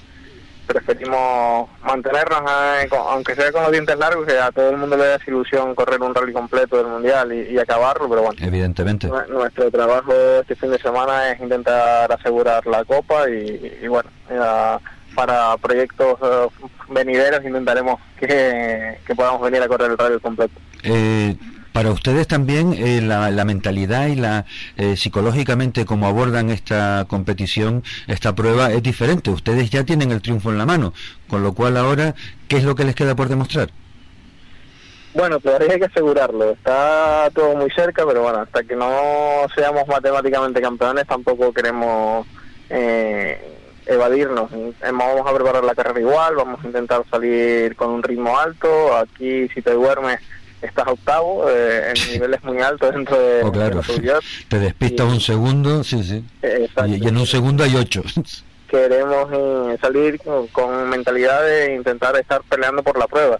preferimos mantenernos, eh, con- aunque sea con los dientes largos, que a todo el mundo le da ilusión correr un rally completo del mundial y, y acabarlo, pero bueno. Evidentemente. Nue- Nuestro trabajo este fin de semana es intentar asegurar la copa y, y bueno, ya para proyectos eh, venideros intentaremos que, que podamos venir a correr el rally completo. Eh, para ustedes también eh, la, la mentalidad y la eh, psicológicamente como abordan esta competición, esta prueba es diferente. Ustedes ya tienen el triunfo en la mano, con lo cual ahora, ¿qué es lo que les queda por demostrar? Bueno, todavía hay que asegurarlo. Está todo muy cerca, pero bueno, hasta que no seamos matemáticamente campeones tampoco queremos eh, evadirnos. Eh, Vamos a preparar la carrera igual, vamos a intentar salir con un ritmo alto. Aquí, si te duermes, estás octavo. Eh, el nivel es muy alto dentro de, Oh, de claro, la te despistas Y- un segundo, sí, sí. Y, y en un segundo hay ocho. queremos eh, salir con, con mentalidad de intentar estar peleando por la prueba.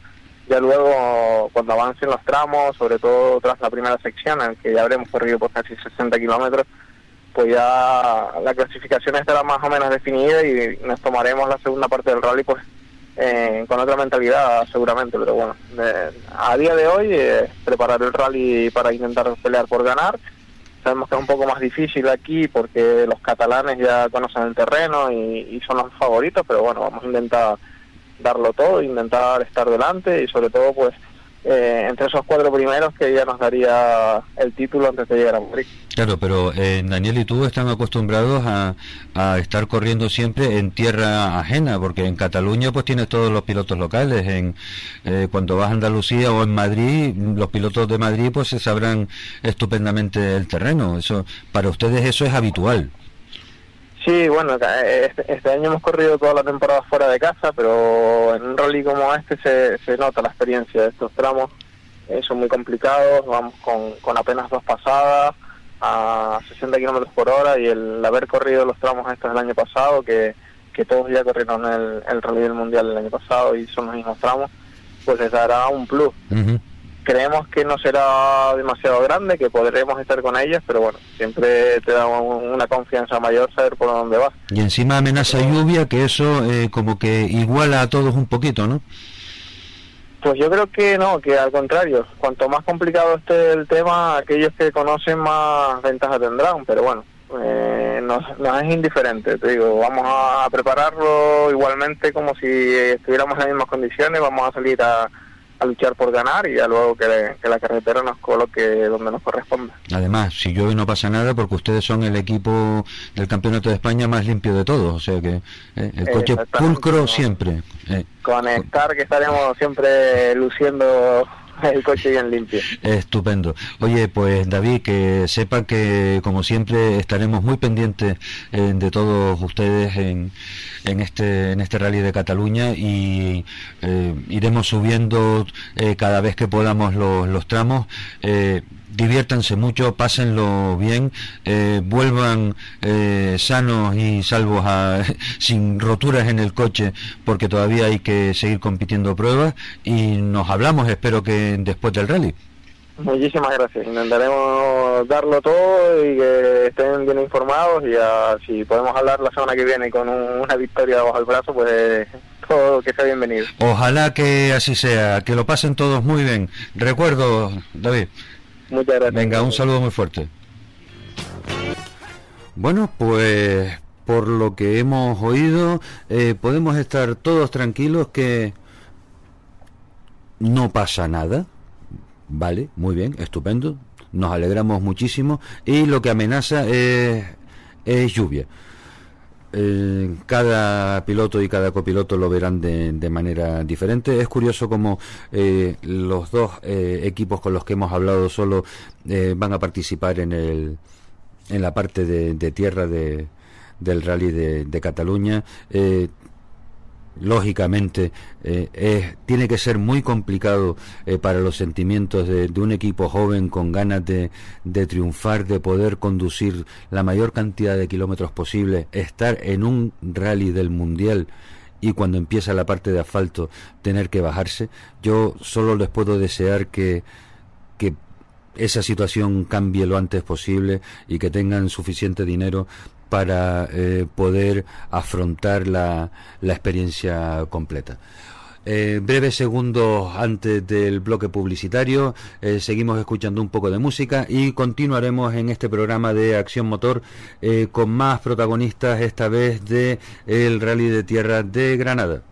Ya luego, cuando avancen los tramos, sobre todo tras la primera sección, en que ya habremos corrido por casi 60 kilómetros, pues ya la clasificación estará más o menos definida y nos tomaremos la segunda parte del rally pues eh, con otra mentalidad seguramente, pero bueno, a día de hoy eh, preparar el rally para intentar pelear por ganar. Sabemos que es un poco más difícil aquí porque los catalanes ya conocen el terreno y son los favoritos, pero bueno, vamos a intentar darlo todo, intentar estar delante y sobre todo pues eh, entre esos cuatro primeros que ya nos daría el título antes de llegar a Madrid. Claro, pero eh, Daniel y tú están acostumbrados a, estar corriendo siempre en tierra ajena, porque en Cataluña pues tienes todos los pilotos locales. En eh, cuando vas a Andalucía o en Madrid, los pilotos de Madrid pues se sabrán estupendamente el terreno. Eso para ustedes eso es habitual. Sí, bueno, eh, este, este año hemos corrido toda la temporada fuera de casa, pero en un rally como este se, se nota la experiencia de estos tramos. Eh, son muy complicados, vamos con, con apenas dos pasadas a 60 kilómetros por hora y el haber corrido los tramos estos del año pasado, que, que todos ya corrieron el, el rally del mundial el año pasado y son los mismos tramos, pues les dará un plus. Creemos que no será demasiado grande, que podremos estar con ellas, pero bueno, siempre te da un- una confianza mayor saber por dónde vas. Y encima amenaza lluvia, que eso eh, como que iguala a todos un poquito, ¿no? Pues yo creo que no, que al contrario, cuanto más complicado esté el tema, aquellos que conocen más ventaja tendrán, pero bueno, eh, nos, nos es indiferente, te digo, vamos a prepararlo igualmente como si estuviéramos en las mismas condiciones, vamos a salir a, a luchar por ganar y ya luego que, que, la carretera nos coloque donde nos corresponda. Además, si llueve no pasa nada porque ustedes son el equipo del Campeonato de España más limpio de todos, o sea que eh, el coche pulcro siempre. Eh. Con estar que estaremos siempre luciendo el coche bien limpio. Estupendo. Oye, pues David, que sepa que como siempre estaremos muy pendientes eh, de todos ustedes en, en este en este rally de Cataluña y eh, iremos subiendo eh, cada vez que podamos los, los tramos. Diviértanse mucho, pásenlo bien, eh, vuelvan eh, sanos y salvos a, sin roturas en el coche, porque todavía hay que seguir compitiendo pruebas y nos hablamos, espero que después del rally. Muchísimas gracias. Intentaremos darlo todo y que estén bien informados y a, si podemos hablar la semana que viene con un, una victoria bajo el brazo, pues todo que sea bienvenido. Ojalá que así sea, que lo pasen todos muy bien. Recuerdo, David. Venga, un saludo muy fuerte. Bueno, pues por lo que hemos oído, eh, podemos estar todos tranquilos que no pasa nada. Vale, muy bien, estupendo. Nos alegramos muchísimo. Y lo que amenaza es, es lluvia. Eh, cada piloto y cada copiloto lo verán de, de manera diferente. Es curioso como eh, los dos eh, equipos con los que hemos hablado solo eh, van a participar en el en la parte de, de tierra de, del rally de, de Cataluña. Lógicamente eh, tiene que ser muy complicado eh, para los sentimientos de, de, un equipo joven con ganas de, de, triunfar, de poder conducir la mayor cantidad de kilómetros posible, estar en un rally del mundial y cuando empieza la parte de asfalto tener que bajarse. Yo solo les puedo desear que, que esa situación cambie lo antes posible y que tengan suficiente dinero para eh, poder afrontar la, la experiencia completa. Eh, breves segundos antes del bloque publicitario, eh, seguimos escuchando un poco de música y continuaremos en este programa de Acción Motor con más protagonistas, esta vez de Rally de Tierra de Granada.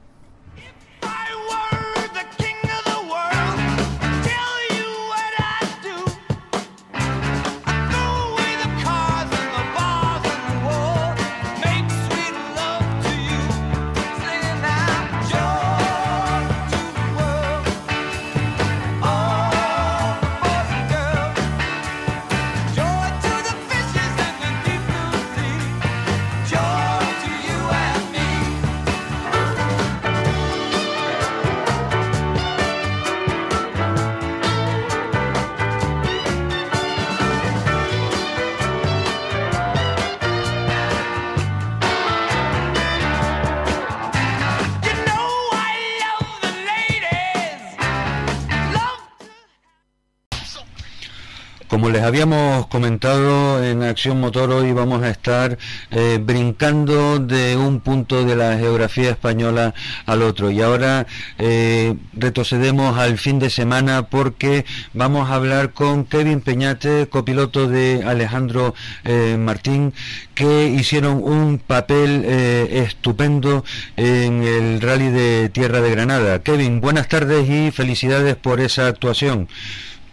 Como les habíamos comentado en Acción Motor, hoy vamos a estar eh, brincando de un punto de la geografía española al otro. Y ahora eh, retrocedemos al fin de semana porque vamos a hablar con Kevin Peñate, copiloto de Alejandro eh, Martín, que hicieron un papel estupendo en el Rally de Tierra de Granada. Kevin, buenas tardes y felicidades por esa actuación.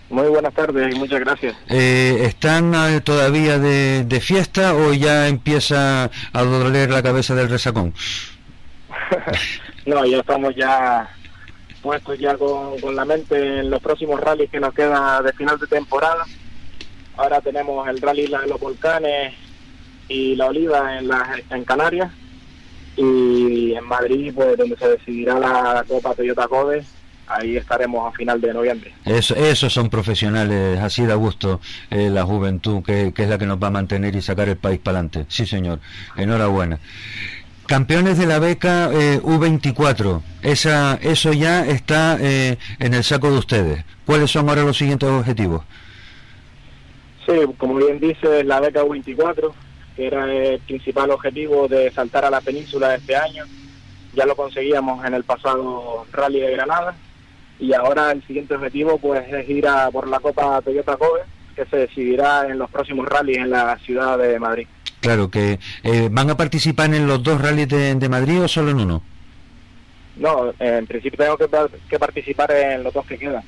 Muy buenas tardes y muchas gracias. Eh, ¿Están eh, todavía de, de, fiesta o ya empieza a doler la cabeza del resacón? no, ya estamos ya puestos ya con, con, la mente en los próximos rallies que nos queda de final de temporada. Ahora tenemos el rally de los volcanes y la oliva en, la, en Canarias y en Madrid, pues donde se decidirá la Copa Toyota Code ahí estaremos a final de noviembre. Eso, esos son profesionales, así da gusto eh, la juventud, que, que, es la que nos va a mantener y sacar el país para adelante. Sí, señor, enhorabuena. Campeones de la beca eh, U24, Esa, eso ya está eh, en el saco de ustedes. ¿Cuáles son ahora los siguientes objetivos? Sí, como bien dice, la beca U24, que era el principal objetivo de saltar a la península este año. Ya lo conseguíamos en el pasado Rally de Granada, y ahora el siguiente objetivo pues es ir a por la Copa Toyota Kobe que se decidirá en los próximos rallies en la ciudad de Madrid. Claro, que eh, van a participar en los dos rallies de, de, Madrid o solo en uno? No, en principio tengo que, que participar en los dos que quedan.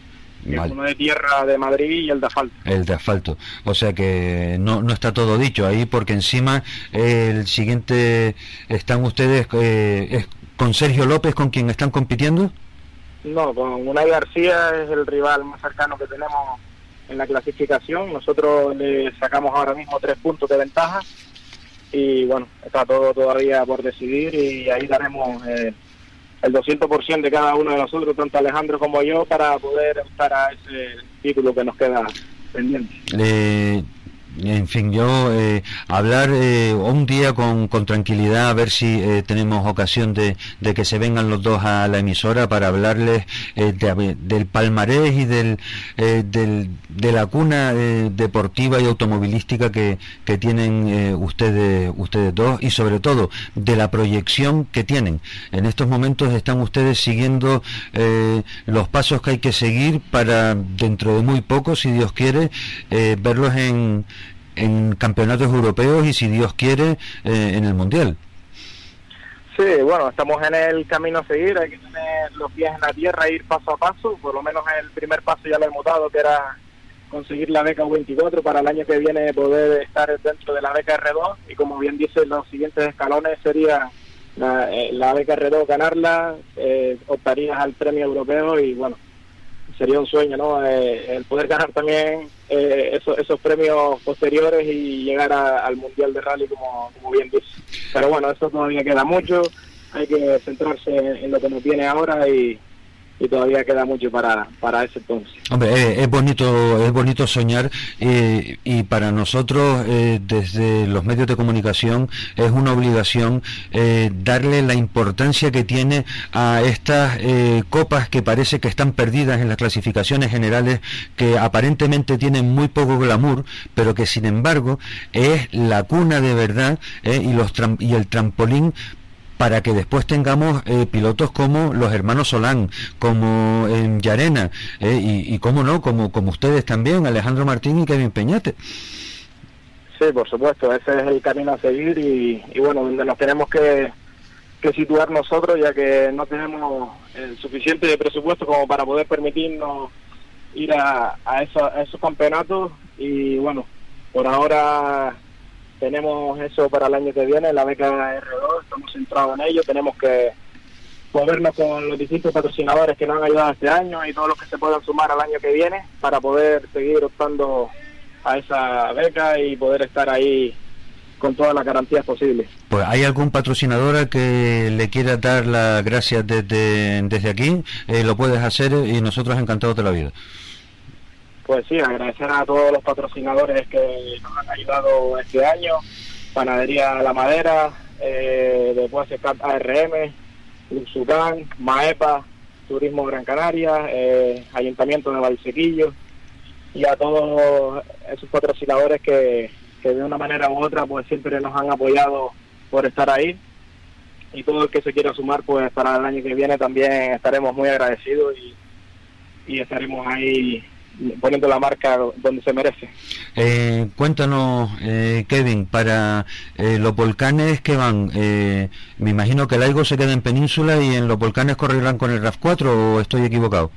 Uno de tierra de Madrid y el de asfalto. El de asfalto. O sea que no, no está todo dicho ahí porque encima el siguiente están ustedes eh, es con Sergio López con quien están compitiendo. No, con Unai García es el rival más cercano que tenemos en la clasificación. Nosotros le sacamos ahora mismo tres puntos de ventaja y bueno, está todo todavía por decidir y ahí daremos eh, el 200% de cada uno de nosotros, tanto Alejandro como yo, para poder estar a ese título que nos queda pendiente. Eh, en fin, yo eh, hablar eh, un día con, tranquilidad, a ver si eh, tenemos ocasión de, que se vengan los dos a la emisora para hablarles de, del palmarés y del, de la cuna deportiva y automovilística que, que tienen ustedes, ustedes dos y sobre todo de la proyección que tienen. En estos momentos están ustedes siguiendo los pasos que hay que seguir para dentro de muy poco, si Dios quiere, verlos en en campeonatos europeos y, si Dios quiere, eh, en el Mundial. Sí, bueno, estamos en el camino a seguir, hay que tener los pies en la tierra e ir paso a paso, por lo menos el primer paso ya lo hemos dado, que era conseguir la beca U24 para el año que viene poder estar dentro de la beca R2 y como bien dice los siguientes escalones sería la, eh, beca R2 ganarla, eh, optarías al premio europeo y bueno, sería un sueño, ¿no? Eh, el poder ganar también eh, esos, esos premios posteriores y llegar al Mundial de Rally, como, como bien dice. Pero bueno, eso todavía queda mucho, hay que centrarse en, en lo que nos viene ahora y, y todavía queda mucho para, para ese entonces. Hombre, eh, es bonito es bonito soñar eh, y para nosotros eh, desde los medios de comunicación es una obligación eh, darle la importancia que tiene a estas copas que parece que están perdidas en las clasificaciones generales que aparentemente tienen muy poco glamour pero que sin embargo es la cuna de verdad y los y el trampolín para que después tengamos eh, pilotos como los hermanos Solán, como en Yarena, eh, y, y cómo no, como, como ustedes también, Alejandro Martín y Kevin Peñate. Sí, por supuesto, ese es el camino a seguir y, bueno, donde nos tenemos que, situar nosotros, ya que no tenemos el suficiente de presupuesto como para poder permitirnos ir a esos campeonatos y bueno, por ahora tenemos eso para el año que viene, la beca R2, estamos centrados en ello, tenemos que podernos con los distintos patrocinadores que nos han ayudado este año y todos los que se puedan sumar al año que viene para poder seguir optando a esa beca y poder estar ahí con todas las garantías posibles. Pues hay algún patrocinador que le quiera dar las gracias desde, desde aquí, eh, lo puedes hacer y nosotros encantados de la vida pues sí, agradecer a todos los patrocinadores que nos han ayudado este año, Panadería La Madera, eh, después ARM, Luxucan, Maepa, Turismo Gran Canaria, eh, Ayuntamiento de Valsequillo. Y a todos esos patrocinadores que, que de una manera u otra pues siempre nos han apoyado por estar ahí. Y todo el que se quiera sumar pues para el año que viene también estaremos muy agradecidos y estaremos ahí poniendo la marca donde se merece. Eh, cuéntanos, eh, Kevin, para eh, los volcanes que van, eh, me imagino que el Aigo se queda en península y en los volcanes correrán con el RAF4 o estoy equivocado?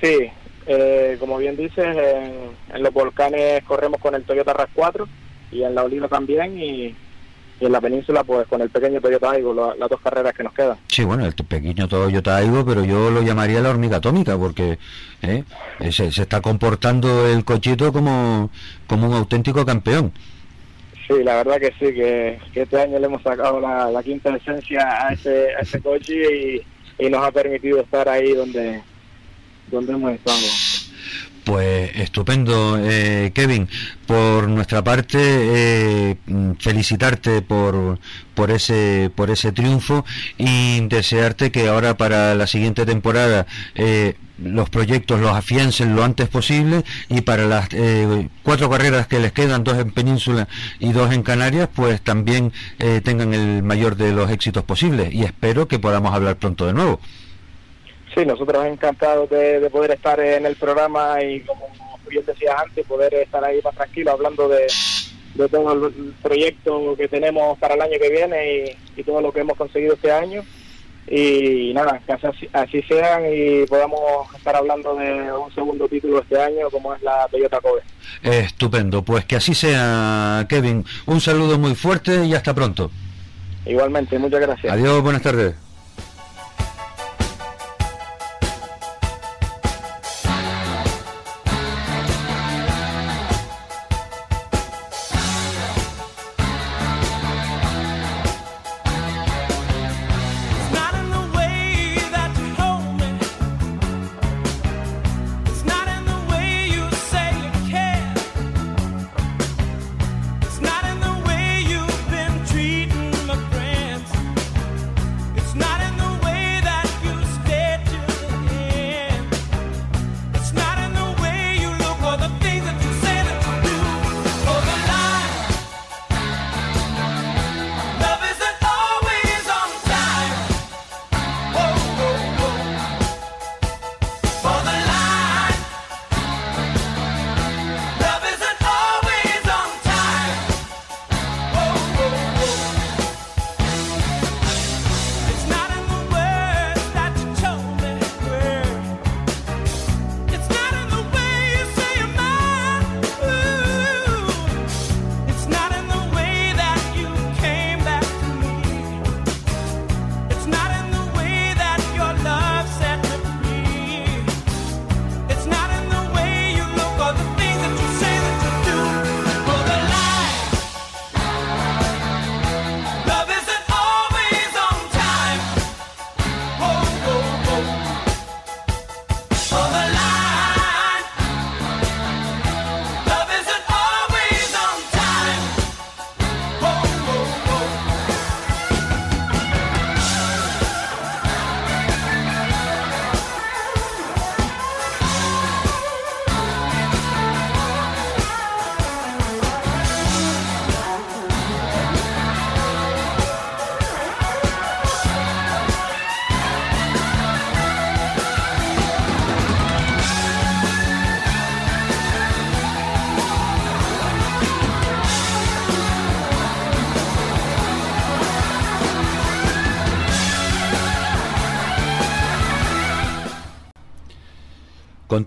Sí, eh, como bien dices, en, en, los volcanes corremos con el Toyota RAF4 y en la Oliva también y y en la península pues con el pequeño Toyota Aigo, la, las dos carreras que nos quedan. Sí, bueno, el pequeño Toyota Aigo, pero yo lo llamaría la hormiga atómica porque ¿eh? se, se, está comportando el cochito como, como un auténtico campeón. Sí, la verdad que sí, que, que este año le hemos sacado la, la quinta esencia a ese, a ese coche y, y, nos ha permitido estar ahí donde, donde hemos estado. Pues estupendo, eh, Kevin. Por nuestra parte, eh, felicitarte por, por ese por ese triunfo y desearte que ahora para la siguiente temporada eh, los proyectos los afiancen lo antes posible y para las eh, cuatro carreras que les quedan, dos en Península y dos en Canarias, pues también tengan el mayor de los éxitos posibles y espero que podamos hablar pronto de nuevo. Sí, nosotros encantados de, de, poder estar en el programa y como bien decías antes, poder estar ahí más tranquilo hablando de, de todo el proyecto que tenemos para el año que viene y, y, todo lo que hemos conseguido este año. y nada, que así, así sean y podamos estar hablando de un segundo título este año como es la Toyota Kobe. Estupendo, pues que así sea, Kevin. Un saludo muy fuerte y hasta pronto. Igualmente, muchas gracias. Adiós, buenas tardes.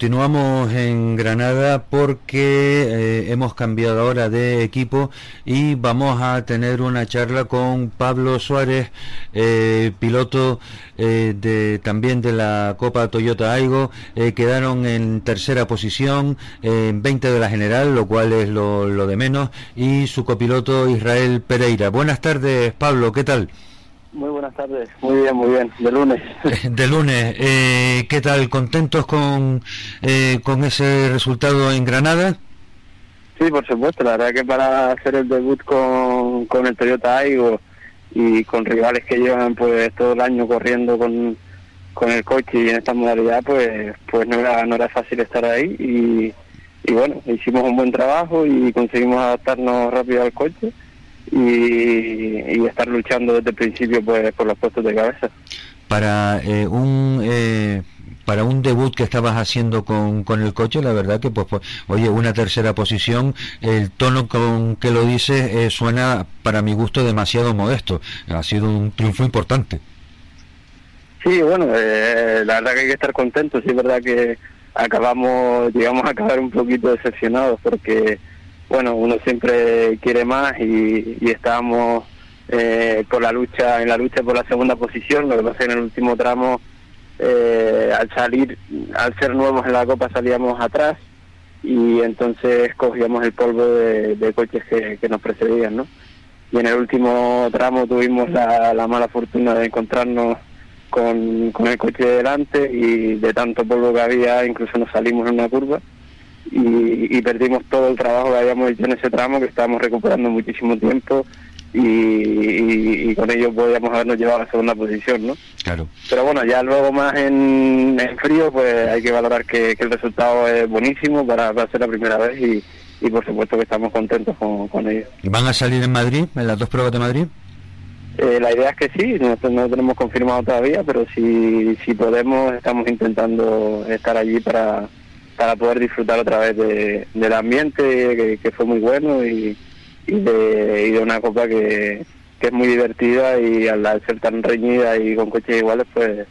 Continuamos en Granada porque eh, hemos cambiado ahora de equipo y vamos a tener una charla con Pablo Suárez, eh, piloto eh, de también de la Copa Toyota Aigo. Quedaron en tercera posición, en 20 de la general, lo cual es lo, lo de menos, y su copiloto Israel Pereira. Buenas tardes, Pablo, ¿qué tal? Muy buenas tardes. Muy bien, muy bien. De lunes. De lunes, eh, ¿qué tal? ¿Contentos con, eh, con ese resultado en Granada? Sí, por supuesto. La verdad que para hacer el debut con, con el Toyota Aigo y con rivales que llevan pues todo el año corriendo con, con el coche y en esta modalidad, pues pues no era, no era fácil estar ahí y, y bueno, hicimos un buen trabajo y conseguimos adaptarnos rápido al coche y, y estar luchando desde el principio pues por los puestos de cabeza. Para eh, un eh, para un debut que estabas haciendo con, con el coche, la verdad que pues, pues, oye, una tercera posición, el tono con que lo dices eh, suena para mi gusto demasiado modesto. Ha sido un triunfo importante. Sí, bueno, eh, la verdad que hay que estar contentos. Sí, es verdad que acabamos, llegamos a acabar un poquito decepcionados porque, bueno, uno siempre quiere más y, estábamos eh, por la lucha, en la lucha por la segunda posición. Lo que pasa es que en el último tramo, eh, al salir, al ser nuevos en la Copa, salíamos atrás y entonces cogíamos el polvo de, de coches que, nos precedían, ¿no? Y en el último tramo tuvimos la, la mala fortuna de encontrarnos con, el coche delante y de tanto polvo que había incluso nos salimos en una curva y, y perdimos todo el trabajo que habíamos hecho en ese tramo que estábamos recuperando muchísimo tiempo y, y- y con ello podíamos habernos llevado a la segunda posición, ¿no? Claro. Pero bueno, ya luego más en, en frío, pues hay que valorar que, que el resultado es buenísimo para, para ser la primera vez y, y por supuesto que estamos contentos con, con ello. ¿Van a salir en Madrid, en las dos pruebas de Madrid? Eh, la idea es que sí, no, no lo tenemos confirmado todavía, pero si, si podemos, estamos intentando estar allí para, para poder disfrutar otra vez de, del ambiente, que, que fue muy bueno, y, y, de, y de una copa que, que es muy divertida y al ser tan reñida y con coches iguales, pues,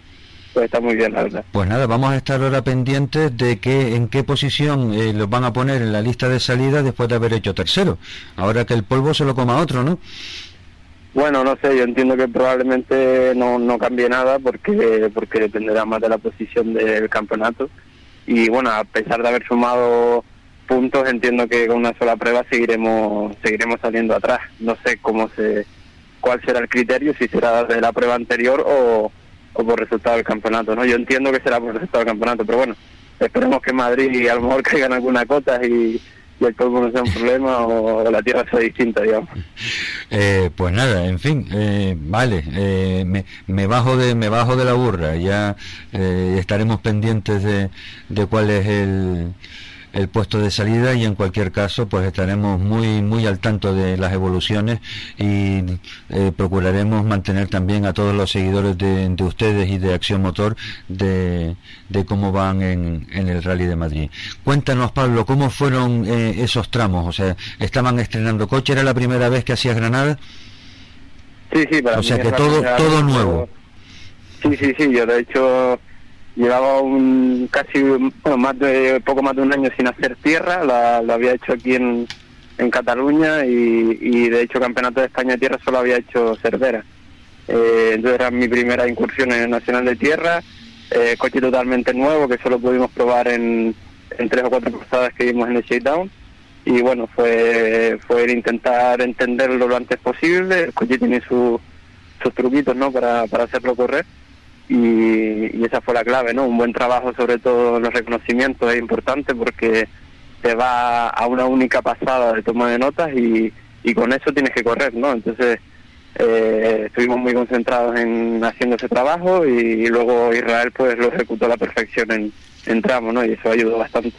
pues está muy bien, la verdad. Pues nada, vamos a estar ahora pendientes de que en qué posición eh, los van a poner en la lista de salida después de haber hecho tercero. Ahora que el polvo se lo coma otro, ¿no? Bueno, no sé, yo entiendo que probablemente no, no cambie nada porque porque dependerá más de la posición del campeonato. Y bueno, a pesar de haber sumado puntos, entiendo que con una sola prueba seguiremos seguiremos saliendo atrás. No sé cómo se cuál será el criterio, si será de la prueba anterior o, o por resultado del campeonato. no Yo entiendo que será por resultado del campeonato, pero bueno, esperemos que Madrid a lo mejor caigan alguna cota y, y el polvo no sea un problema o, la tierra sea distinta, digamos. Eh, pues nada, en fin, eh, vale, eh, me, me bajo de me bajo de la burra, ya eh, estaremos pendientes de, de cuál es el, el puesto de salida y en cualquier caso pues estaremos muy muy al tanto de las evoluciones y eh, procuraremos mantener también a todos los seguidores de, de ustedes y de Acción Motor de, de cómo van en, en el Rally de Madrid. Cuéntanos Pablo, ¿cómo fueron eh, esos tramos? O sea, estaban estrenando coche, ¿era la primera vez que hacías Granada? Sí, sí, para O mí sea que todo- todo nuevo. Sí, sí, sí, yo de hecho llevaba un casi bueno, más de poco más de un año sin hacer tierra, la, la había hecho aquí en, en Cataluña y, de hecho Campeonato de España de Tierra solo había hecho Cervera. Eh, entonces era mi primera incursión en el Nacional de Tierra, eh, coche totalmente nuevo que solo pudimos probar en, en tres o cuatro pasadas que vimos en el Shakedown y bueno, fue, fue intentar entenderlo lo antes posible, el coche tiene su- sus truquitos ¿no? para, para hacerlo correr y, esa fue la clave, ¿no? Un buen trabajo sobre todo los reconocimientos es importante porque te va a una única pasada de toma de notas y, y con eso tienes que correr, ¿no? Entonces eh, estuvimos muy concentrados en haciendo ese trabajo y, luego Israel pues lo ejecutó a la perfección en, en tramo, ¿no? Y eso ayudó bastante.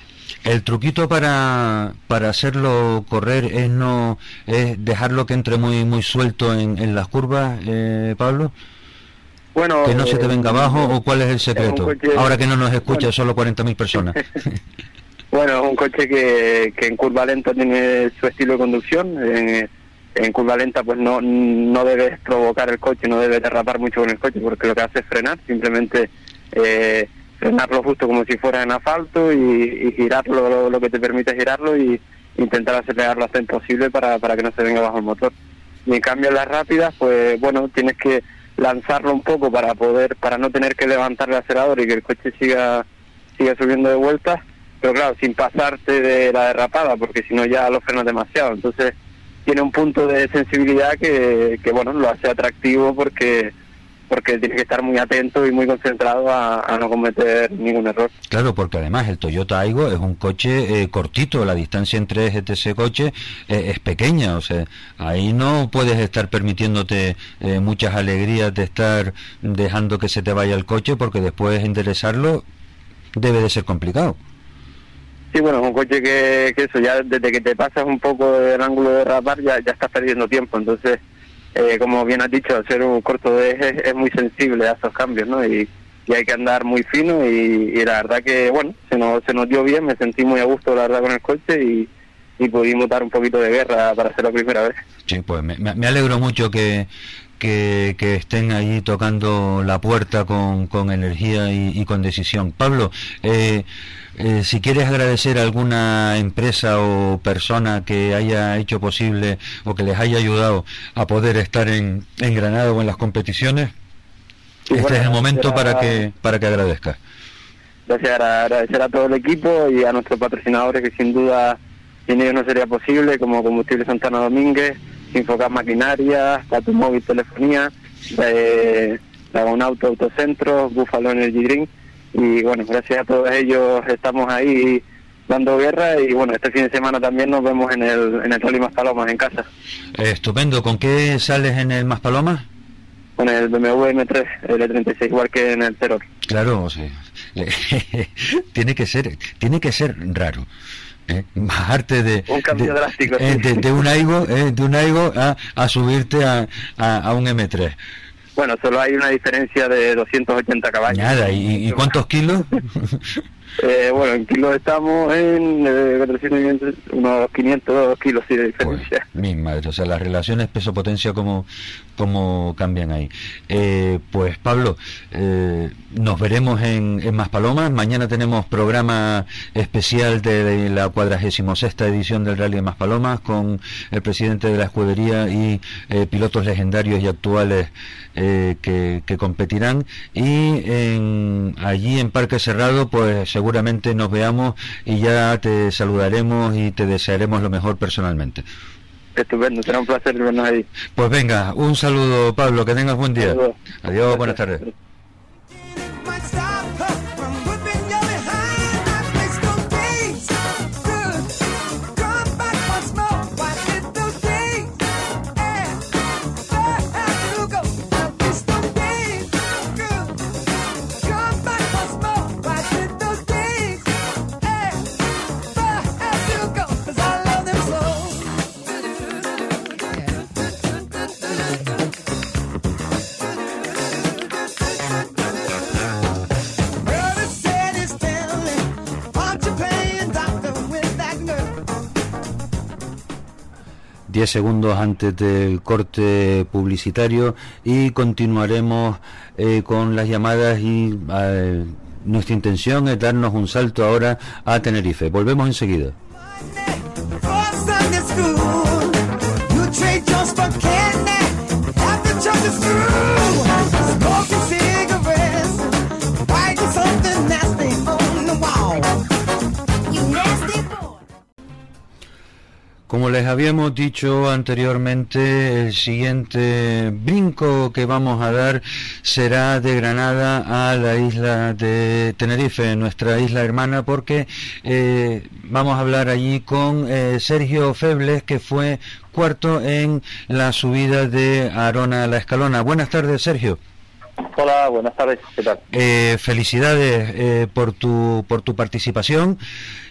El truquito para, para hacerlo correr es no es dejarlo que entre muy muy suelto en, en las curvas, eh, Pablo, Bueno, que no se te eh, venga abajo o cuál es el es secreto. coche- Ahora que no nos escucha Bueno. solo 40.000 personas. Bueno, es un coche que, que en curva lenta tiene su estilo de conducción. En, en curva lenta pues no, no debes provocar el coche, no debes derrapar mucho con el coche porque lo que hace es frenar, simplemente eh, frenarlo justo como si fuera en asfalto y, y girarlo lo, lo que te permite girarlo y intentar acelerar lo antes posible para, para que no se venga bajo el motor. Y en cambio en las rápidas pues bueno, tienes que lanzarlo un poco para poder, para no tener que levantar el acelerador y que el coche siga, siga subiendo de vueltas pero claro, sin pasarte de la derrapada, porque si no ya lo frenas demasiado. Entonces, tiene un punto de sensibilidad que, que bueno, lo hace atractivo porque porque tiene que estar muy atento y muy concentrado a, a no cometer ningún error. Claro, porque además el Toyota Aygo es un coche eh, cortito, la distancia entre ese coche eh, es pequeña, o sea, ahí no puedes estar permitiéndote eh, muchas alegrías de estar dejando que se te vaya el coche porque después enderezarlo debe de ser complicado. Sí, bueno, es un coche que, que eso, ya desde que te pasas un poco del ángulo de rapar ya, ya estás perdiendo tiempo, entonces, eh, como bien has dicho, al ser un corto de eje es muy sensible a esos cambios, ¿no? Y, y hay que andar muy fino y, la verdad que, bueno, se nos, se nos dio bien, me sentí muy a gusto, la verdad, con el coche y, y pudimos dar un poquito de guerra para hacer la primera vez. Sí, pues me, alegro mucho que, que, que estén ahí tocando la puerta con, con energía y, y con decisión. Pablo, eh, eh, si quieres agradecer a alguna empresa o persona que haya hecho posible o que les haya ayudado a poder estar en, en Granada o en las competiciones, Sí, este bueno, es el momento para que, para que agradezcas. Gracias, agra- agradecer a todo el equipo y a nuestros patrocinadores que sin duda sin ellos no sería posible, como Combustible Santana Domínguez, Infocar Maquinaria, Tatu Móvil Telefonía, eh, Auto Autocentro, Buffalo Energy Drink y bueno, gracias a todos ellos estamos ahí dando guerra y bueno, este fin de semana también nos vemos en el, en el Rally Más Palomas en casa, estupendo, ¿con qué sales en el Maspalomas? con el BMW M3 L36 igual que en el Terror. Claro, o sea, le- tiene que ser, tiene que ser raro. ¿eh? Bajarte de, Un cambio de, drástico, eh, sí. de, de un Aigo, eh, de un Aigo a, a subirte a, a, a un M3. Bueno, solo hay una diferencia de 280 caballos. Nada, ¿y, y cuántos kilos? Eh, bueno, en kilos estamos en eh, 400, unos 500 kilos sí, de Pues, diferencia. mi madre, o sea, las relaciones peso-potencia, ¿cómo, cómo cambian ahí? Eh, pues Pablo, eh, nos veremos en, en Maspalomas. Mañana tenemos programa especial de, de la 46 edición del Rally de Maspalomas con el presidente de la escudería y eh, pilotos legendarios y actuales eh, que, que competirán. Y en, allí en Parque Cerrado, pues seguramente nos veamos y ya te saludaremos y te desearemos lo mejor personalmente. Estupendo, será un placer vernos ahí. Pues venga, un saludo Pablo, que tengas buen día. Saludos. Adiós, buenas tardes. 10 segundos antes del corte publicitario y continuaremos eh, con las llamadas y eh, nuestra intención es darnos un salto ahora a Tenerife. Volvemos enseguida. Como les habíamos dicho anteriormente, el siguiente brinco que vamos a dar será de Granada a la isla de Tenerife, nuestra isla hermana, porque eh, vamos a hablar allí con eh, Sergio Febles, que fue cuarto en la subida de Arona a la Escalona. Buenas tardes, Sergio. Hola, buenas tardes, ¿qué tal? Eh, felicidades eh, por tu por tu participación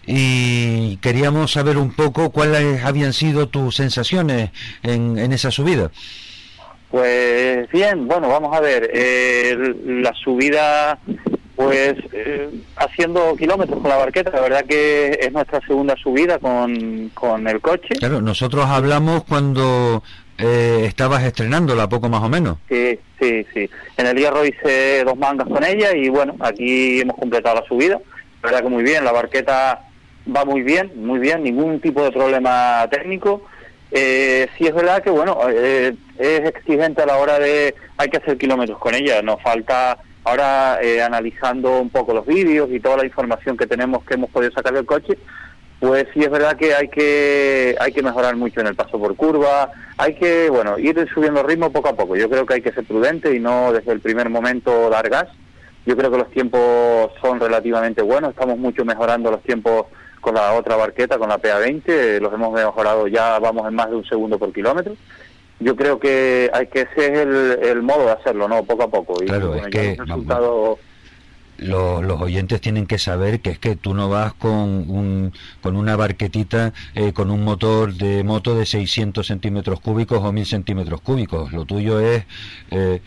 y queríamos saber un poco cuáles habían sido tus sensaciones en, en esa subida. Pues bien, bueno, vamos a ver, eh, la subida, pues eh, haciendo kilómetros con la barqueta, la verdad que es nuestra segunda subida con, con el coche. Claro, nosotros hablamos cuando eh, estabas estrenándola, poco más o menos. Sí, sí, sí. En el hierro hice dos mangas con ella y bueno, aquí hemos completado la subida. La verdad que muy bien, la barqueta va muy bien, muy bien, ningún tipo de problema técnico. Eh, sí es verdad que bueno, eh, es exigente a la hora de, hay que hacer kilómetros con ella, nos falta ahora eh, analizando un poco los vídeos y toda la información que tenemos que hemos podido sacar del coche, pues sí es verdad que hay que hay que mejorar mucho en el paso por curva, hay que bueno ir subiendo ritmo poco a poco. Yo creo que hay que ser prudente y no desde el primer momento dar gas. Yo creo que los tiempos son relativamente buenos, estamos mucho mejorando los tiempos con la otra barqueta, con la PA20, eh, los hemos mejorado ya, vamos en más de un segundo por kilómetro. Yo creo que hay que ese es el, el modo de hacerlo, ¿no? Poco a poco. Y Claro, bueno, es que, los Los, los oyentes tienen que saber que es que tú no vas con, un, con una barquetita eh, con un motor de moto de 600 centímetros cúbicos o 1000 centímetros cúbicos. Lo tuyo es eh,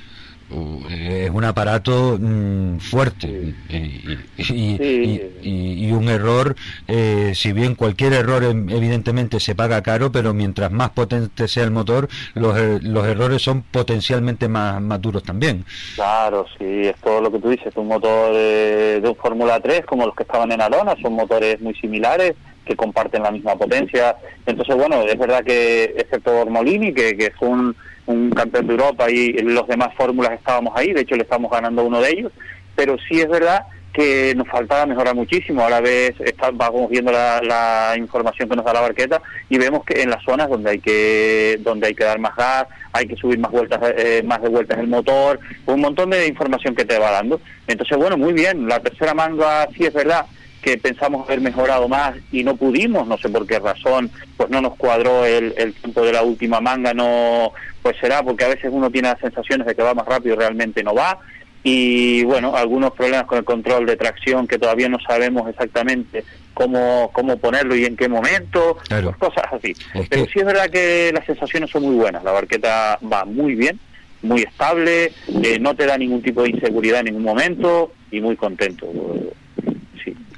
es un aparato mm, fuerte y, y- y- y- y- y un error, eh, si bien cualquier error em- evidentemente se paga caro, pero mientras más potente sea el motor, los, er- los errores son potencialmente más, más duros también. Claro, sí, es todo lo que tú dices, un motor eh, de un Fórmula 3 como los que estaban en Arona, son motores muy similares que comparten la misma potencia. Entonces, bueno, es verdad que excepto Mormolini, que, que es un, un campeón de Europa y los demás fórmulas estábamos ahí, de hecho le estamos ganando uno de ellos, pero sí es verdad que nos faltaba mejorar muchísimo. Ahora ves, está- vamos viendo la, la información que nos da la barqueta y vemos que en las zonas donde hay que donde hay que dar más gas, hay que subir más vueltas, eh, más de vueltas el motor, un montón de información que te va dando. Entonces, bueno, muy bien. La tercera manga sí es verdad que pensamos haber mejorado más y no pudimos, no sé por qué razón, pues no nos cuadró el, el tiempo de la última manga, no, pues será porque a veces uno tiene las sensaciones de que va más rápido y realmente no va y bueno, algunos problemas con el control de tracción que todavía no sabemos exactamente cómo, cómo ponerlo y en qué momento, Claro. pues cosas así. Es Pero que- sí es verdad que las sensaciones son muy buenas, la barqueta va muy bien, muy estable, eh, no te da ningún tipo de inseguridad en ningún momento y muy contento.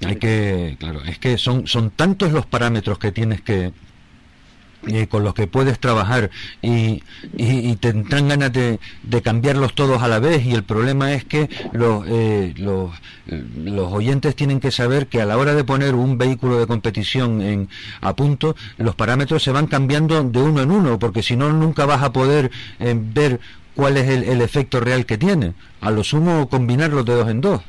Hay que, claro, es que son, son tantos los parámetros que tienes que, eh, con los que puedes trabajar y, y, y te entran ganas de, de cambiarlos todos a la vez y el problema es que los, eh, los, los oyentes tienen que saber que a la hora de poner un vehículo de competición en, a punto, los parámetros se van cambiando de uno en uno, porque si no nunca vas a poder eh, ver cuál es el, el efecto real que tiene. A lo sumo combinarlos de dos en dos.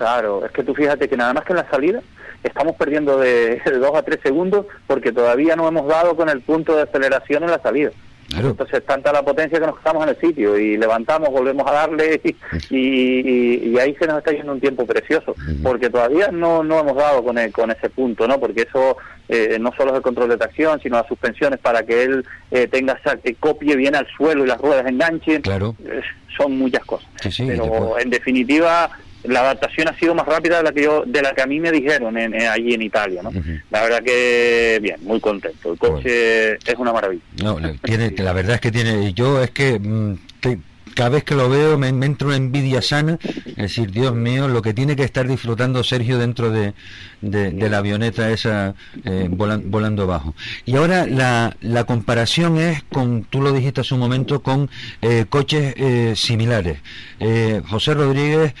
Claro, es que tú fíjate que nada más que en la salida estamos perdiendo de, de dos a tres segundos porque todavía no hemos dado con el punto de aceleración en la salida. Claro. Entonces, tanta la potencia que nos estamos en el sitio y levantamos, volvemos a darle y, y- y ahí se nos está yendo un tiempo precioso, porque todavía no, no hemos dado con, el- con ese punto, ¿no? Porque eso eh, no solo es el control de tracción, sino las suspensiones para que él eh, tenga esa- que copie bien al suelo y las ruedas enganchen. Claro. Eh, son muchas cosas. Sí, sí, Pero en definitiva la adaptación ha sido más rápida de la que yo de la que a mí me dijeron en, en- allí en Italia, ¿no? La verdad que bien, muy contento. El coche es una maravilla. No, tiene, la verdad es que tiene, yo es que, mm, que cada vez que lo veo me, me entra una envidia sana, es decir, Dios mío, lo que tiene que estar disfrutando Sergio dentro de, la avioneta esa eh, volan- volando abajo. Y ahora la, comparación es con, tú lo dijiste hace un momento, con eh, coches eh, similares. José Rodríguez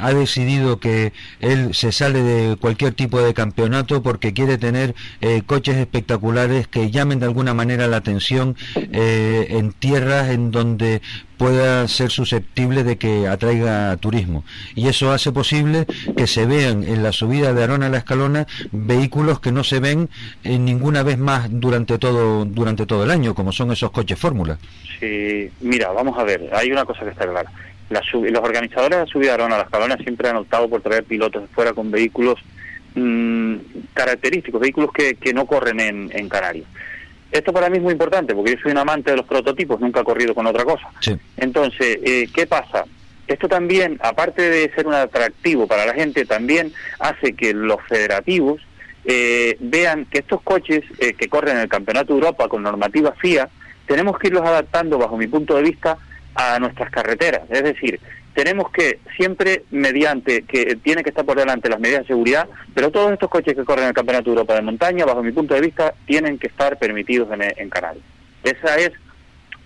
ha decidido que él se sale de cualquier tipo de campeonato porque quiere tener coches espectaculares que llamen de alguna manera la atención en tierras en donde pueda ser susceptible de que atraiga turismo. Y eso hace posible que se vean en la subida de Arona a la Escalona vehículos que no se ven eh, ninguna vez más durante todo, durante todo el año, como son esos coches fórmula. Sí, mira, vamos a ver, hay una cosa que está clara. La los organizadores de subida a Arona a las Calonas siempre han optado por traer pilotos de fuera con vehículos mm, característicos, vehículos que, que no corren en, en Canarias. Esto para mí es muy importante porque yo soy un amante de los prototipos, nunca he corrido con otra cosa. Sí. Entonces, eh, ¿qué pasa? Esto también, aparte de ser un atractivo para la gente, también hace que los federativos eh, vean que estos coches eh, que corren en el Campeonato de Europa con normativa FIA, tenemos que irlos adaptando, bajo mi punto de vista, a nuestras carreteras. Es decir, tenemos que siempre, mediante, que tiene que estar por delante las medidas de seguridad, pero todos estos coches que corren en el Campeonato de Europa de montaña, bajo mi punto de vista, tienen que estar permitidos en, en Canarias. Esa es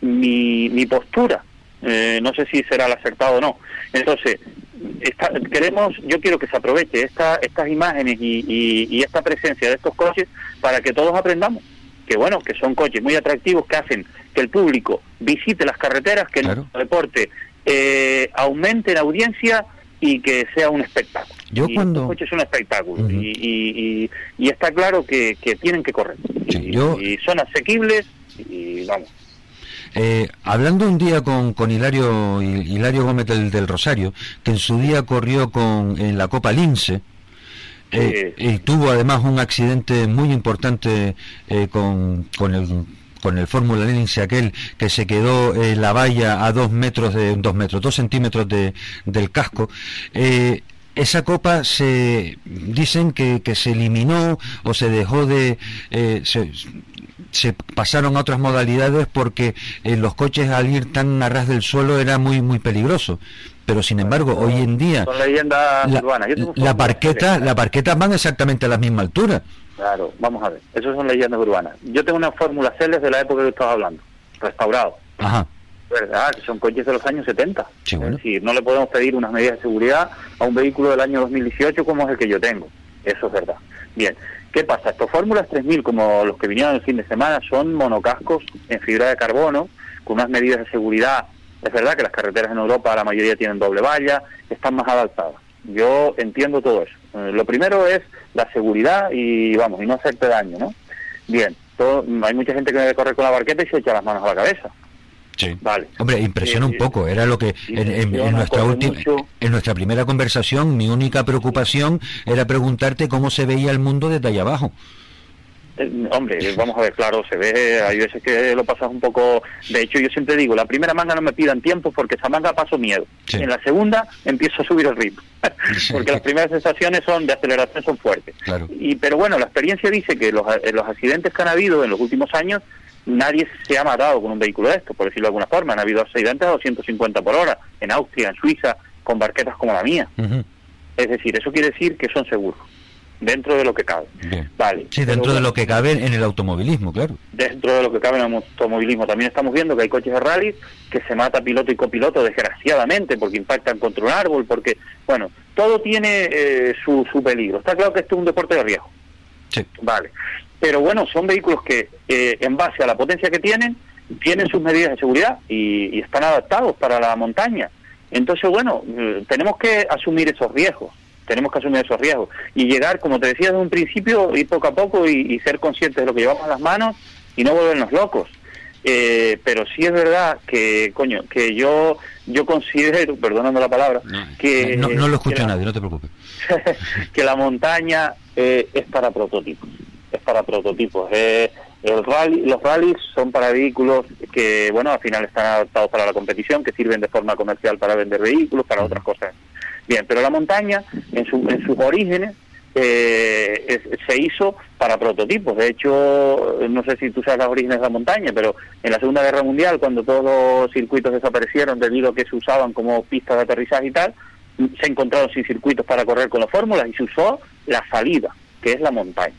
mi, mi postura. Eh, no sé si será el acertado o no. Entonces, esta- queremos, yo quiero que se aproveche esta, estas imágenes y, y- y esta presencia de estos coches para que todos aprendamos que bueno, que son coches muy atractivos que hacen que el público visite las carreteras, que Claro. nuestro deporte eh, aumente la audiencia y que sea un espectáculo. Yo y cuando- estos coches son un espectáculo y, y- y- y está claro que, que tienen que correr. Sí, y, yo- y son asequibles y vamos. Eh, hablando un día con, con Hilario, Hilario Gómez del, del Rosario, que en su día corrió con, en la Copa Lince, eh, y tuvo además un accidente muy importante eh, con, con el con el Fórmula Lince aquel que se quedó en la valla a dos metros de dos metros dos centímetros de, del casco eh, esa copa se dicen que, que se eliminó o se dejó de eh, se, se pasaron a otras modalidades porque eh, los coches al ir tan a ras del suelo era muy muy peligroso. Pero sin embargo hoy en día Son leyendas la, urbanas. La de- las barquetas van exactamente a la misma altura Claro, vamos a ver. Esas son leyendas urbanas. Yo tengo una Fórmula Celes de la época que estabas hablando, restaurado. ajá ¿Verdad? Que son coches de los años 70. Sí, bueno. Es decir, no le podemos pedir unas medidas de seguridad a un vehículo del año 2018 como es el que yo tengo. Eso es verdad. Bien, ¿qué pasa? Estos Fórmulas 3000, como los que vinieron el fin de semana, son monocascos en fibra de carbono, con unas medidas de seguridad. Es verdad que las carreteras en Europa la mayoría tienen doble valla, están más adaptadas. Yo entiendo todo eso. Eh, lo primero es la seguridad y, vamos, y no hacerte daño, ¿no? Bien, todo, hay mucha gente que debe correr con la barqueta y se echa las manos a la cabeza. sí Vale. Hombre, impresiona Eh, un poco, era lo que en, en- nuestra última en nuestra primera conversación mi única preocupación era preguntarte cómo se veía el mundo desde allá abajo. Eh, Hombre, vamos a ver, claro, se ve, hay veces que lo pasas un poco... De hecho, yo siempre digo, la primera manga no me pidan tiempo porque esa manga paso miedo. Sí. En la segunda empiezo a subir el ritmo. Porque las primeras sensaciones son de aceleración son fuertes. Claro. Y Pero bueno, la experiencia dice que los, eh, los accidentes que han habido en los últimos años, nadie se ha matado con un vehículo de esto, por decirlo de alguna forma. Han habido accidentes a 250 por hora, en Austria, en Suiza, con barquetas como la mía. Es decir, eso quiere decir que son seguros, dentro de lo que cabe. Bien. Vale. Sí, dentro Pero de lo que cabe en el automovilismo, claro. dentro de lo que cabe en el automovilismo. También estamos viendo que hay coches de rally que se mata piloto y copiloto desgraciadamente porque impactan contra un árbol, porque, bueno, todo tiene eh, su, su peligro. Está claro que esto es un deporte de riesgo. Sí. Vale. Pero bueno, son vehículos que, eh, en base a la potencia que tienen, tienen sus medidas de seguridad y, y están adaptados para la montaña. Entonces, bueno, eh, tenemos que asumir esos riesgos. Tenemos que asumir esos riesgos. Y llegar, como te decía desde un principio, ir poco a poco y, y ser conscientes de lo que llevamos en las manos y no volvernos locos. Eh, pero sí es verdad que, coño, que yo yo considero, perdonando la palabra, que... no, no lo escucha nadie, no te preocupes. que la montaña eh, es para prototipos, es para prototipos. Eh, el rally, los rallies son para vehículos que, bueno, al final están adaptados para la competición, que sirven de forma comercial para vender vehículos, para otras cosas. Bien, pero la montaña, en, su- en sus orígenes, eh, es- se hizo para prototipos. De hecho, no sé si tú sabes los orígenes de la montaña, pero en la Segunda Guerra Mundial, cuando todos los circuitos desaparecieron debido a que se usaban como pistas de aterrizaje y tal, se encontraron sin circuitos para correr con las fórmulas y se usó la salida, que es la montaña,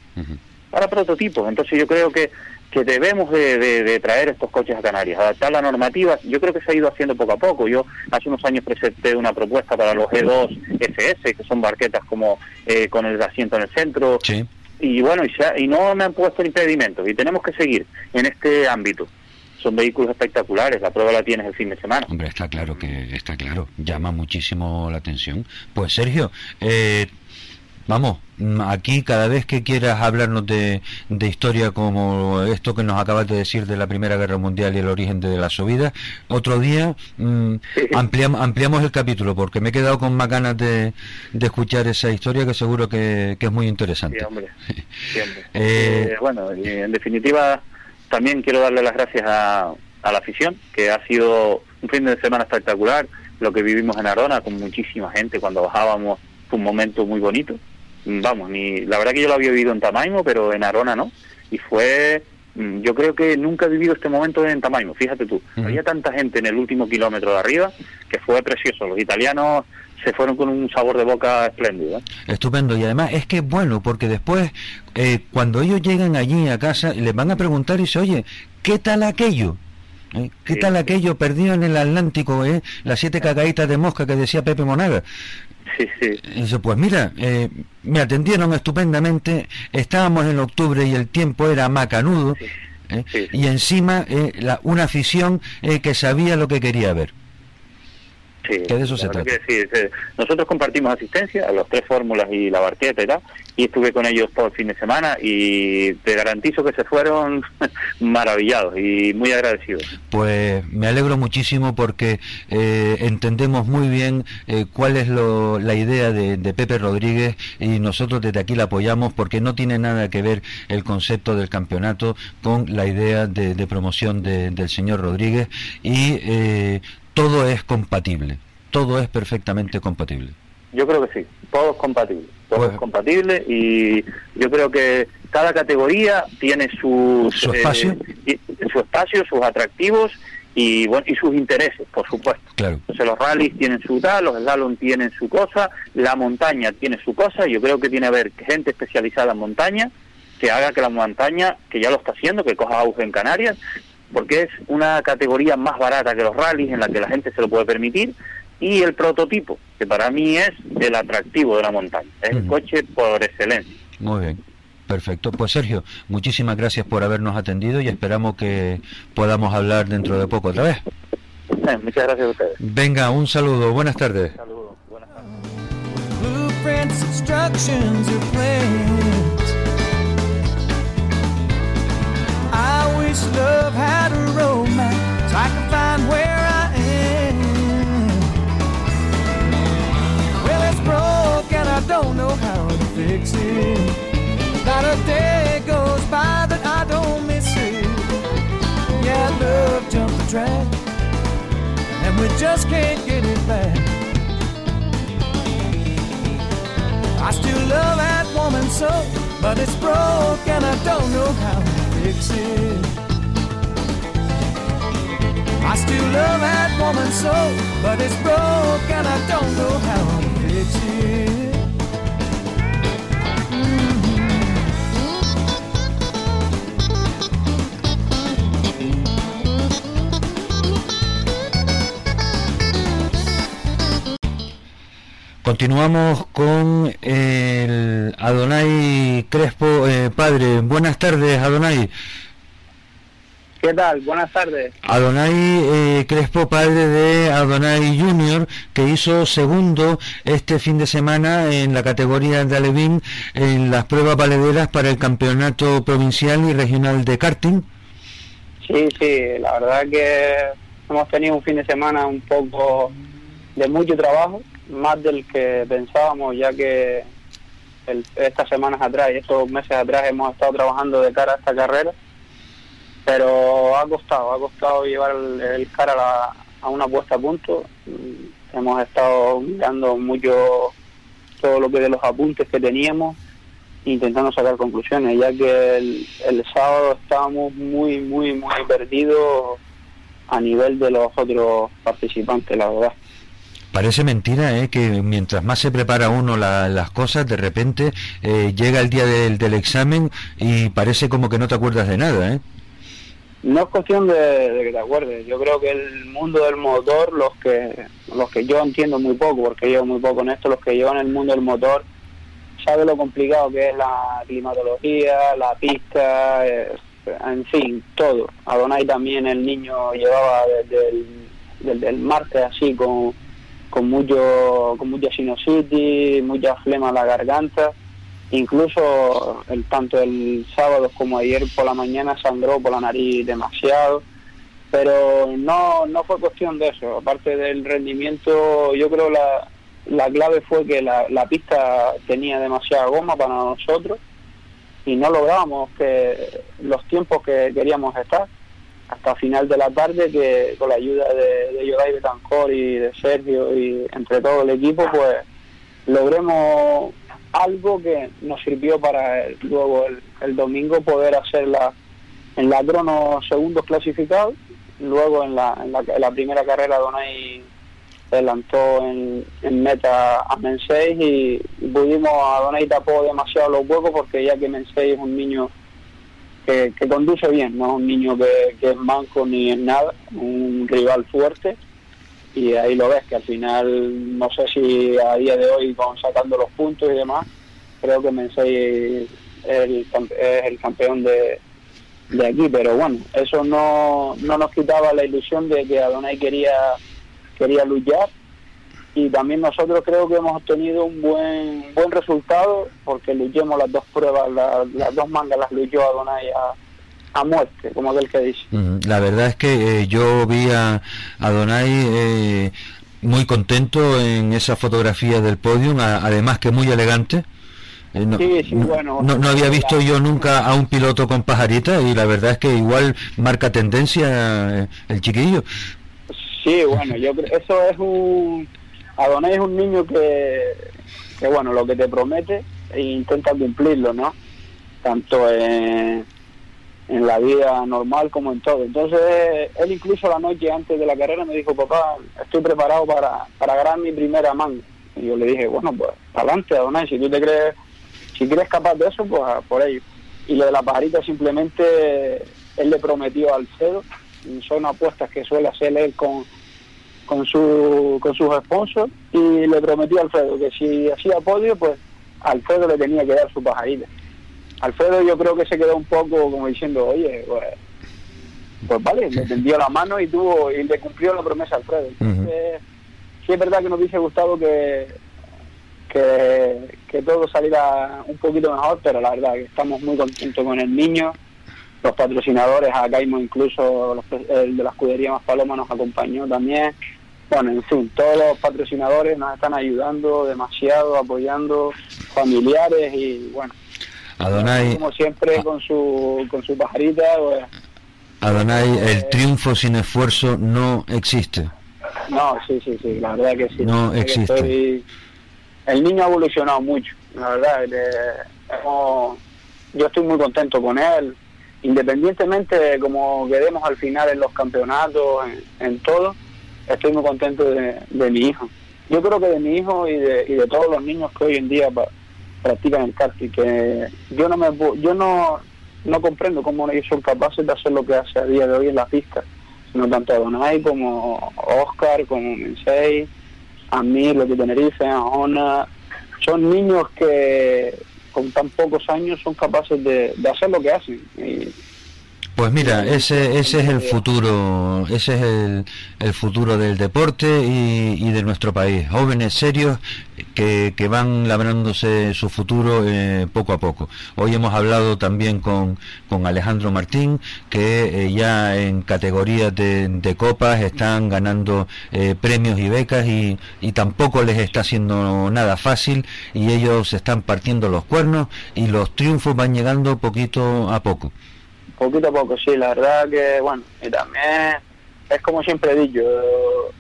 para prototipos. Entonces yo creo que, que debemos de, de- de traer estos coches a Canarias, adaptar la normativa. Yo creo que se ha ido haciendo poco a poco. Yo hace unos años presenté una propuesta para los E2 SS, que son barquetas como eh, con el asiento en el centro, Sí. y bueno, y, se ha- y no me han puesto impedimentos y tenemos que seguir en este ámbito. Son vehículos espectaculares, la prueba la tienes el fin de semana. Hombre, está claro que está claro, llama muchísimo la atención. Pues Sergio, eh, vamos, mm, aquí cada vez que quieras hablarnos de, de historia como esto que nos acabas de decir de la Primera Guerra Mundial y el origen de la subida, otro día mm, ampliamos, ampliamos el capítulo porque me he quedado con más ganas de, de escuchar esa historia que seguro que, que es muy interesante. Sí, hombre. Eh, Eh, bueno, en definitiva, también quiero darle las gracias a, a la afición, que ha sido un fin de semana espectacular. Lo que vivimos en Arona con muchísima gente cuando bajábamos fue un momento muy bonito. Mm, Vamos, ni la verdad que yo lo había vivido en Tamaimo, pero en Arona no. Y fue, mm, yo creo que nunca he vivido este momento en Tamaimo, fíjate tú. Había tanta gente en el último kilómetro de arriba que fue precioso. Los italianos se fueron con un sabor de boca espléndido. ¿eh? Estupendo y además es que es bueno porque después eh, cuando ellos llegan allí a casa les van a preguntar y dice oye ¿qué tal aquello? ¿Eh? ¿Qué Sí, tal aquello perdido en el Atlántico? Eh? Las siete cagaditas de mosca que decía Pepe Monaga. Sí, sí. Y dice, pues mira, eh, me atendieron estupendamente, estábamos en octubre y el tiempo era macanudo, Sí. ¿eh? Sí, y encima eh, la, una afición eh, que sabía lo que quería ver. Sí, Que de eso se trata. sí. Nosotros compartimos asistencia a los tres fórmulas y la barqueta y tal, y estuve con ellos todo el fin de semana y te garantizo que se fueron maravillados y muy agradecidos. Pues me alegro muchísimo porque eh, entendemos muy bien eh, cuál es lo- la idea de, de Pepe Rodríguez y nosotros desde aquí la apoyamos porque no tiene nada que ver el concepto del campeonato con la idea de, de promoción de- del señor Rodríguez y eh, todo es compatible, todo es perfectamente compatible. Yo creo que sí, todo es compatible, todo Pues- es compatible y yo creo que cada categoría tiene sus, Su espacio. eh, su espacio, sus atractivos y bueno y sus intereses, por supuesto. Claro. Entonces los rallies tienen su tal, los slalom tienen su cosa, la montaña tiene su cosa, y yo creo que tiene que haber gente especializada en montaña que haga que la montaña, que ya lo está haciendo, que coja auge en Canarias, porque es una categoría más barata que los rallies en la que la gente se lo puede permitir, y el prototipo, que para mí es el atractivo de la montaña, es el coche por excelencia. Muy bien. Perfecto. Pues Sergio, muchísimas gracias por habernos atendido y esperamos que podamos hablar dentro de poco otra vez. Eh, Muchas gracias a ustedes. Venga, un saludo. Buenas tardes. Saludos. Buenas tardes. Wish love had a romance. I can find where I am. Well, it's broke and I don't know how to fix it. Not a day goes by that I don't miss it. Yeah, love jumped the track, and we just can't get it back. I still love that woman so, but it's broke and I don't know how to fix it. I still love that woman so, but it's broke and I don't know how to fix stupidity. Continuamos con el Adonai Crespo, eh, padre. Buenas tardes, Adonai. ¿Qué tal? Buenas tardes. Adonai eh, Crespo, padre de Adonai Junior, que hizo segundo este fin de semana en la categoría de Alevín en las pruebas valederas para el campeonato provincial y regional de karting. Sí, sí, la verdad que hemos tenido un fin de semana un poco de mucho trabajo, más del que pensábamos, ya que el- estas semanas atrás y estos meses atrás hemos estado trabajando de cara a esta carrera, pero ha costado, ha costado llevar el, cara a, la- a una puesta a punto. Mm, Hemos estado mirando mucho todo lo que de los apuntes que teníamos intentando sacar conclusiones, ya que el, el sábado estábamos muy, muy, muy perdidos a nivel de los otros participantes, la verdad. Parece mentira ¿eh? que mientras más se prepara uno la- las cosas, de repente eh, llega el día del, del examen y parece como que no te acuerdas de nada. ¿eh? No es cuestión de, que te acuerdes, yo creo que el mundo del motor, los que los que yo entiendo muy poco, porque llevo muy poco en esto, los que llevan el mundo del motor, sabe lo complicado que es la climatología, la pista, eh, en fin, todo. Adonai también, el niño llevaba desde el, desde el martes así con, con mucho con mucha sinusitis, mucha flema en la garganta. Incluso el tanto el sábado como ayer por la mañana sangró por la nariz demasiado. Pero no, no fue cuestión de eso. Aparte del rendimiento, yo creo la, la clave fue que la, la pista tenía demasiada goma para nosotros y no lográbamos que los tiempos que queríamos estar hasta final de la tarde que con la ayuda de, de Betancor y de Sergio y entre todo el equipo pues logremos algo que nos sirvió para luego el, el domingo poder hacerla en la crono segundos clasificados luego en la, la, la primera carrera Donay adelantó en, meta a Mensei y, pudimos a Donay tapó demasiado los huecos porque ya que Mensei es un niño que, conduce bien, no es un niño que, que es manco ni es nada, un rival fuerte y ahí lo ves que al final no sé si a día de hoy con sacando los puntos y demás creo que Mensei es el, es el campeón de, de aquí pero bueno eso no, no nos quitaba la ilusión de que Adonai quería quería luchar. Y también nosotros creo que hemos obtenido un buen buen resultado porque luchemos las dos pruebas la- las dos mangas las luchó Adonai a, a muerte como aquel que dice. La verdad es que eh, yo vi a, a eh, muy contento en esa fotografía del podium, a- además que muy elegante. Eh, no, Sí, sí, no- bueno, no, no había visto yo nunca a un piloto con pajarita y la verdad es que igual marca tendencia eh, el chiquillo. Sí, bueno, yo creo eso es un Adonai es un niño que, que bueno, lo que te promete e intenta cumplirlo, ¿no? Tanto en, en la vida normal como en todo. Entonces, él incluso la noche antes de la carrera me dijo, papá, estoy preparado para, para ganar mi primera manga. Y yo le dije, bueno, pues adelante, Adonai, si tú te crees, si crees capaz de eso, pues a por ello. Y lo de la pajarita simplemente, él le prometió a Alfredo, son apuestas que suele hacer él con, con, su, con sus sponsors, y le prometió a Alfredo que si hacía podio, pues Alfredo le tenía que dar su pajarita. Alfredo yo creo que se quedó un poco como diciendo, oye, pues, pues vale, le tendió la mano y tuvo y le cumplió la promesa a Alfredo. Entonces, sí es verdad que nos hubiese gustado que, que, que todo saliera un poquito mejor, pero la verdad que estamos muy contentos con el niño. Los patrocinadores, a Caimo incluso, los- el de la escudería Más Paloma nos acompañó también. Bueno, en fin, todos los patrocinadores nos están ayudando demasiado, apoyando, familiares y bueno, Adonai, como siempre con su, con su pajarita, pues, Adonai, el triunfo sin esfuerzo no existe. No, sí, sí, sí, la verdad que sí. No existe. estoy- El niño ha evolucionado mucho, la verdad. le- hemos- Yo estoy muy contento con él, independientemente de cómo quedemos al final en los campeonatos, en, en todo, estoy muy contento de, de mi hijo. yo creo que de mi hijo y de, y de todos los niños que hoy en día practican el karting, que yo no me yo no, no comprendo cómo ellos son capaces de hacer lo que hace a día de hoy en la pista, sino tanto Donai como Oscar, como Mensei, Amir, los de Tenerife, Ona, son niños que con tan pocos años son capaces de, de hacer lo que hacen. Y, Pues mira, ese, ese es el futuro, ese es el, futuro del deporte y, de nuestro país. Jóvenes serios que, que van labrándose su futuro eh, poco a poco. Hoy hemos hablado también con, con Alejandro Martín, que eh, ya en categorías de, copas están ganando eh, premios y becas y, y tampoco les está haciendo nada fácil y ellos están partiendo los cuernos y los triunfos van llegando poquito a poco. Poquito a poco, sí, la verdad que, bueno, y también es como siempre he dicho,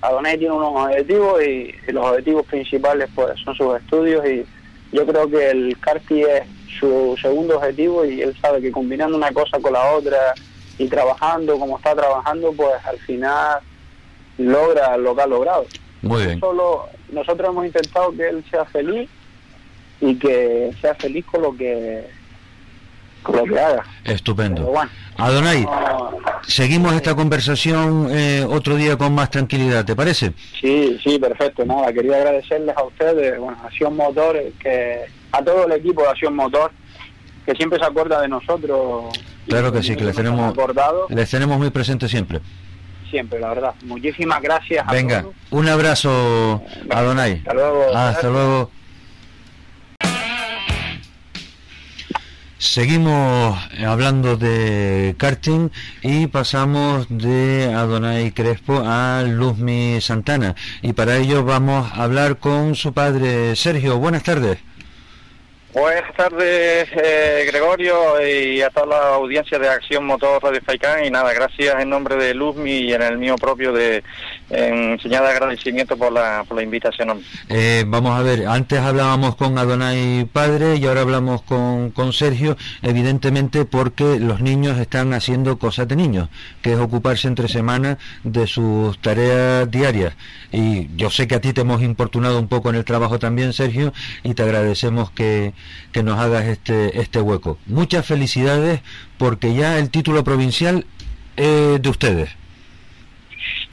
Adonai tiene unos objetivos y, y los objetivos principales pues son sus estudios y yo creo que el karting es su segundo objetivo y él sabe que combinando una cosa con la otra y trabajando como está trabajando, pues al final logra lo que ha logrado. Muy bien. Solo nosotros hemos intentado que él sea feliz y que sea feliz con lo que con lo que haga. Estupendo. Bueno, Adonai, no- seguimos esta conversación eh, otro día con más tranquilidad, ¿te parece? Sí, sí, perfecto. Nada, quería agradecerles a ustedes, bueno, a Acción Motor, que a todo el equipo de Acción Motor, que siempre se acuerda de nosotros. Claro que sí, que les tenemos, acordado les tenemos muy presentes siempre. siempre, la verdad. Muchísimas gracias. a Venga, todos. un abrazo, Adonai. Hasta luego. Hasta luego. Seguimos hablando de karting y pasamos de Adonai Crespo a Luzmi Santana. Y para ello vamos a hablar con su padre Sergio. Buenas tardes. Buenas tardes, eh, Gregorio, y a toda la audiencia de Acción Motor Radio Faicán. Y nada, gracias en nombre de Luzmi y en el mío propio de en señal de agradecimiento por la, por la invitación. Eh, vamos a ver, antes hablábamos con Adonai padre y ahora hablamos con, con Sergio, evidentemente porque los niños están haciendo cosas de niños, que es ocuparse entre semana de sus tareas diarias. Y yo sé que a ti te hemos importunado un poco en el trabajo también, Sergio, y te agradecemos que, que nos hagas este, este hueco. Muchas felicidades porque ya el título provincial es de ustedes.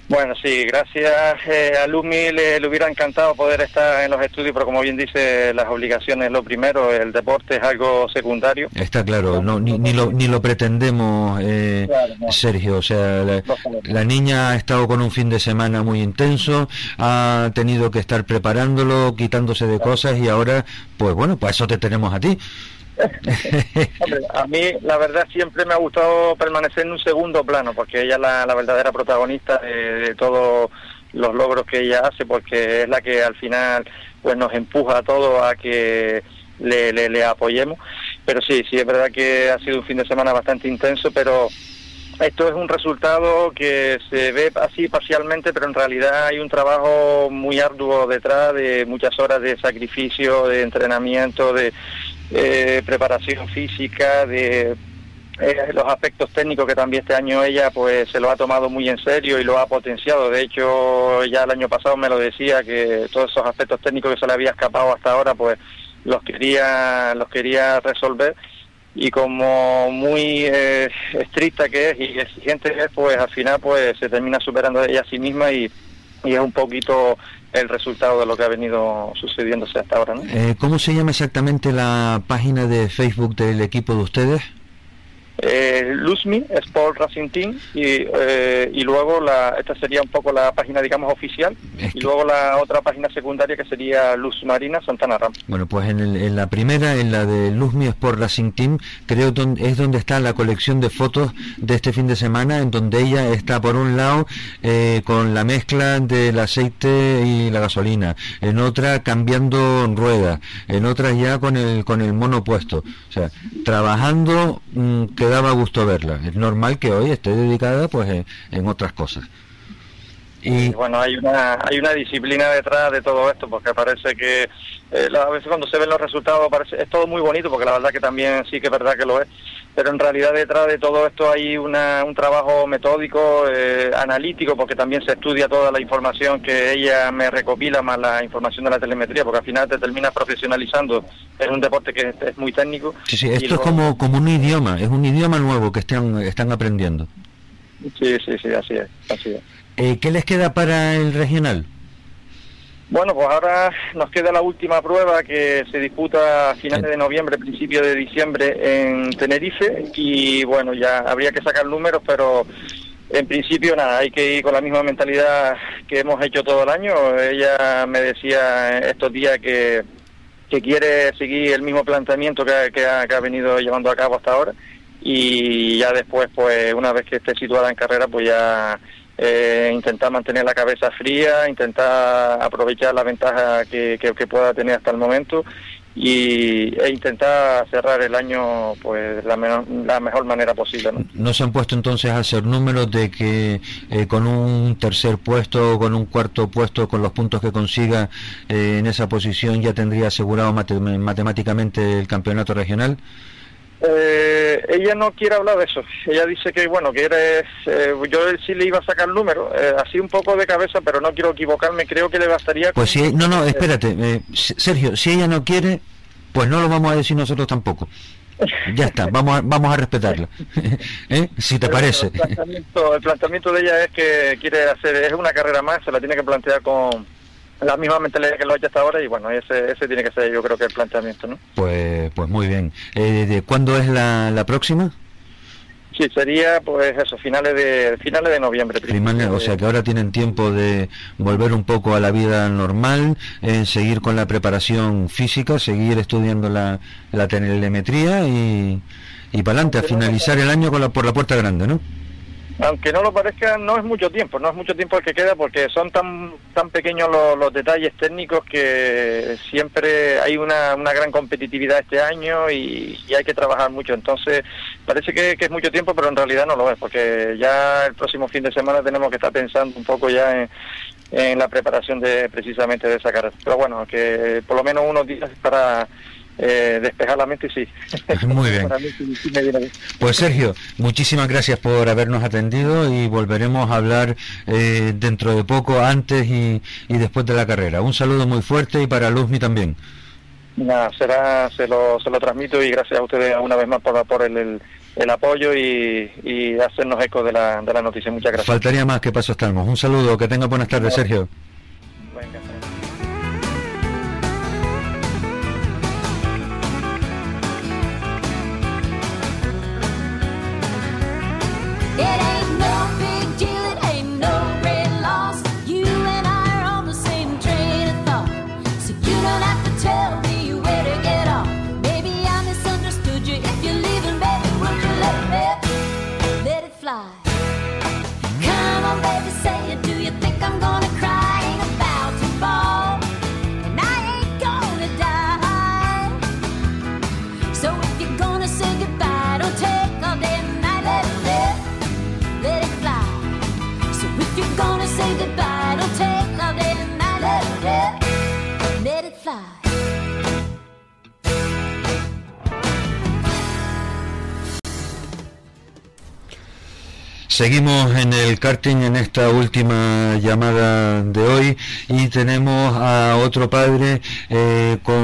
Bueno, sí, gracias eh, a Luzmi le, le hubiera encantado poder estar en los estudios, pero como bien dice, las obligaciones lo primero, el deporte es algo secundario. Está claro, no, ni, ni lo, ni lo pretendemos, eh, Sergio. O sea, la, la niña ha estado con un fin de semana muy intenso, ha tenido que estar preparándolo, quitándose de cosas y ahora, pues bueno, pues eso te tenemos a ti. A mí la verdad siempre me ha gustado permanecer en un segundo plano, porque ella es la, verdadera protagonista de, todos los logros que ella hace, porque es la que al final pues nos empuja a todos a que le, le, le apoyemos. Pero sí, sí, es verdad que ha sido un fin de semana bastante intenso, pero esto es un resultado que se ve así parcialmente, pero en realidad hay un trabajo muy arduo detrás de muchas horas de sacrificio, de entrenamiento, de eh, preparación física, de eh, los aspectos técnicos que también este año ella pues se lo ha tomado muy en serio y lo ha potenciado. De hecho, ya el año pasado me lo decía que todos esos aspectos técnicos que se le había escapado hasta ahora pues los quería los quería resolver y como muy eh, estricta que es y exigente es, pues al final pues se termina superando ella a sí misma y, y es un poquito el resultado de lo que ha venido sucediéndose hasta ahora. ¿no? Eh, ¿Cómo se llama exactamente la página de Facebook del equipo de ustedes? Eh, Luzmi, Sport Racing Team, y, eh, y luego la, esta sería un poco la página, digamos, oficial, y luego la otra página secundaria que sería Luz Marina Santana Ram. Bueno, pues en, el- en la primera, en la de Luzmi Sport Racing Team, creo don- es donde está la colección de fotos de este fin de semana, en donde ella está por un lado eh, con la mezcla del aceite y la gasolina, en otra cambiando ruedas, en otra ya con el con el mono puesto, o sea, trabajando mm, que daba gusto verla. Es normal que hoy esté dedicada pues en, en otras cosas. Y Y bueno, hay una, hay una disciplina detrás de todo esto, porque parece que eh, a veces cuando se ven los resultados parece, es todo muy bonito, porque la verdad que también sí que es verdad que lo es, pero en realidad detrás de todo esto hay una, un trabajo metódico, eh, analítico, porque también se estudia toda la información que ella me recopila, más la información de la telemetría, porque al final te terminas profesionalizando en un deporte que es, es muy técnico. Sí, sí, esto es como, como un idioma, es un idioma nuevo que están, están aprendiendo. Sí, sí, sí, así es, así es. Eh, ¿Qué les queda para el regional? Bueno, pues ahora nos queda la última prueba que se disputa a finales de noviembre, principio de diciembre en Tenerife. Y bueno, ya habría que sacar números, pero en principio nada, hay que ir con la misma mentalidad que hemos hecho todo el año. Ella me decía estos días que, que quiere seguir el mismo planteamiento que, ha- que ha, que ha venido llevando a cabo hasta ahora. Y ya después, pues una vez que esté situada en carrera, pues ya eh, intentar mantener la cabeza fría, intentar aprovechar la ventaja que, que- pueda tener hasta el momento y, e intentar cerrar el año pues la, la mejor manera posible. ¿no? ¿No se han puesto entonces a hacer números de que eh, con un tercer puesto con un cuarto puesto, con los puntos que consiga eh, en esa posición, ya tendría asegurado mate- matemáticamente el campeonato regional? Eh, ella no quiere hablar de eso. Ella dice que, bueno, que eres, eh, yo sí le iba a sacar número, eh, así un poco de cabeza, pero no quiero equivocarme. Creo que le bastaría. Pues si, no, no, espérate, eh, Sergio, si ella no quiere, pues no lo vamos a decir nosotros tampoco. Ya está, vamos a, vamos a respetarla. ¿Eh? Si te parece. El planteamiento, el planteamiento de ella es que quiere hacer, es una carrera más, se la tiene que plantear con la misma mentalidad que lo ha hecho hasta ahora y bueno, ese, ese tiene que ser yo creo que el planteamiento, ¿no? Pues, pues muy bien. Eh, ¿De cuándo es la, la próxima? Sí, sería pues eso, finales de finales de noviembre. O sea que ahora tienen tiempo de volver un poco a la vida normal, eh, seguir con la preparación física, seguir estudiando la, la telemetría y, y para adelante, a finalizar el año con la, por la puerta grande, ¿no? Aunque no lo parezca, no es mucho tiempo, no es mucho tiempo el que queda porque son tan tan pequeños los, los detalles técnicos que siempre hay una, una gran competitividad este año y, hay que trabajar mucho. Entonces, parece que, que es mucho tiempo, pero en realidad no lo es, porque ya el próximo fin de semana tenemos que estar pensando un poco ya en, en la preparación de precisamente de esa carrera. Pero bueno, que por lo menos unos días para eh, despejar la mente, sí. Muy bien. Pues Sergio, muchísimas gracias por habernos atendido y volveremos a hablar eh, dentro de poco, antes y, y después de la carrera. Un saludo muy fuerte y para Luzmi también. Nada, será, se lo, se lo transmito y gracias a ustedes una vez más por, por el, el, el apoyo y, y hacernos eco de la, de la noticia. Muchas gracias. Faltaría más que paso estamos. Un saludo, que tenga buenas tardes, Sergio. Come on, baby, say it. Do you think I'm gonna cry? Seguimos en el karting en esta última llamada de hoy y tenemos a otro padre eh, con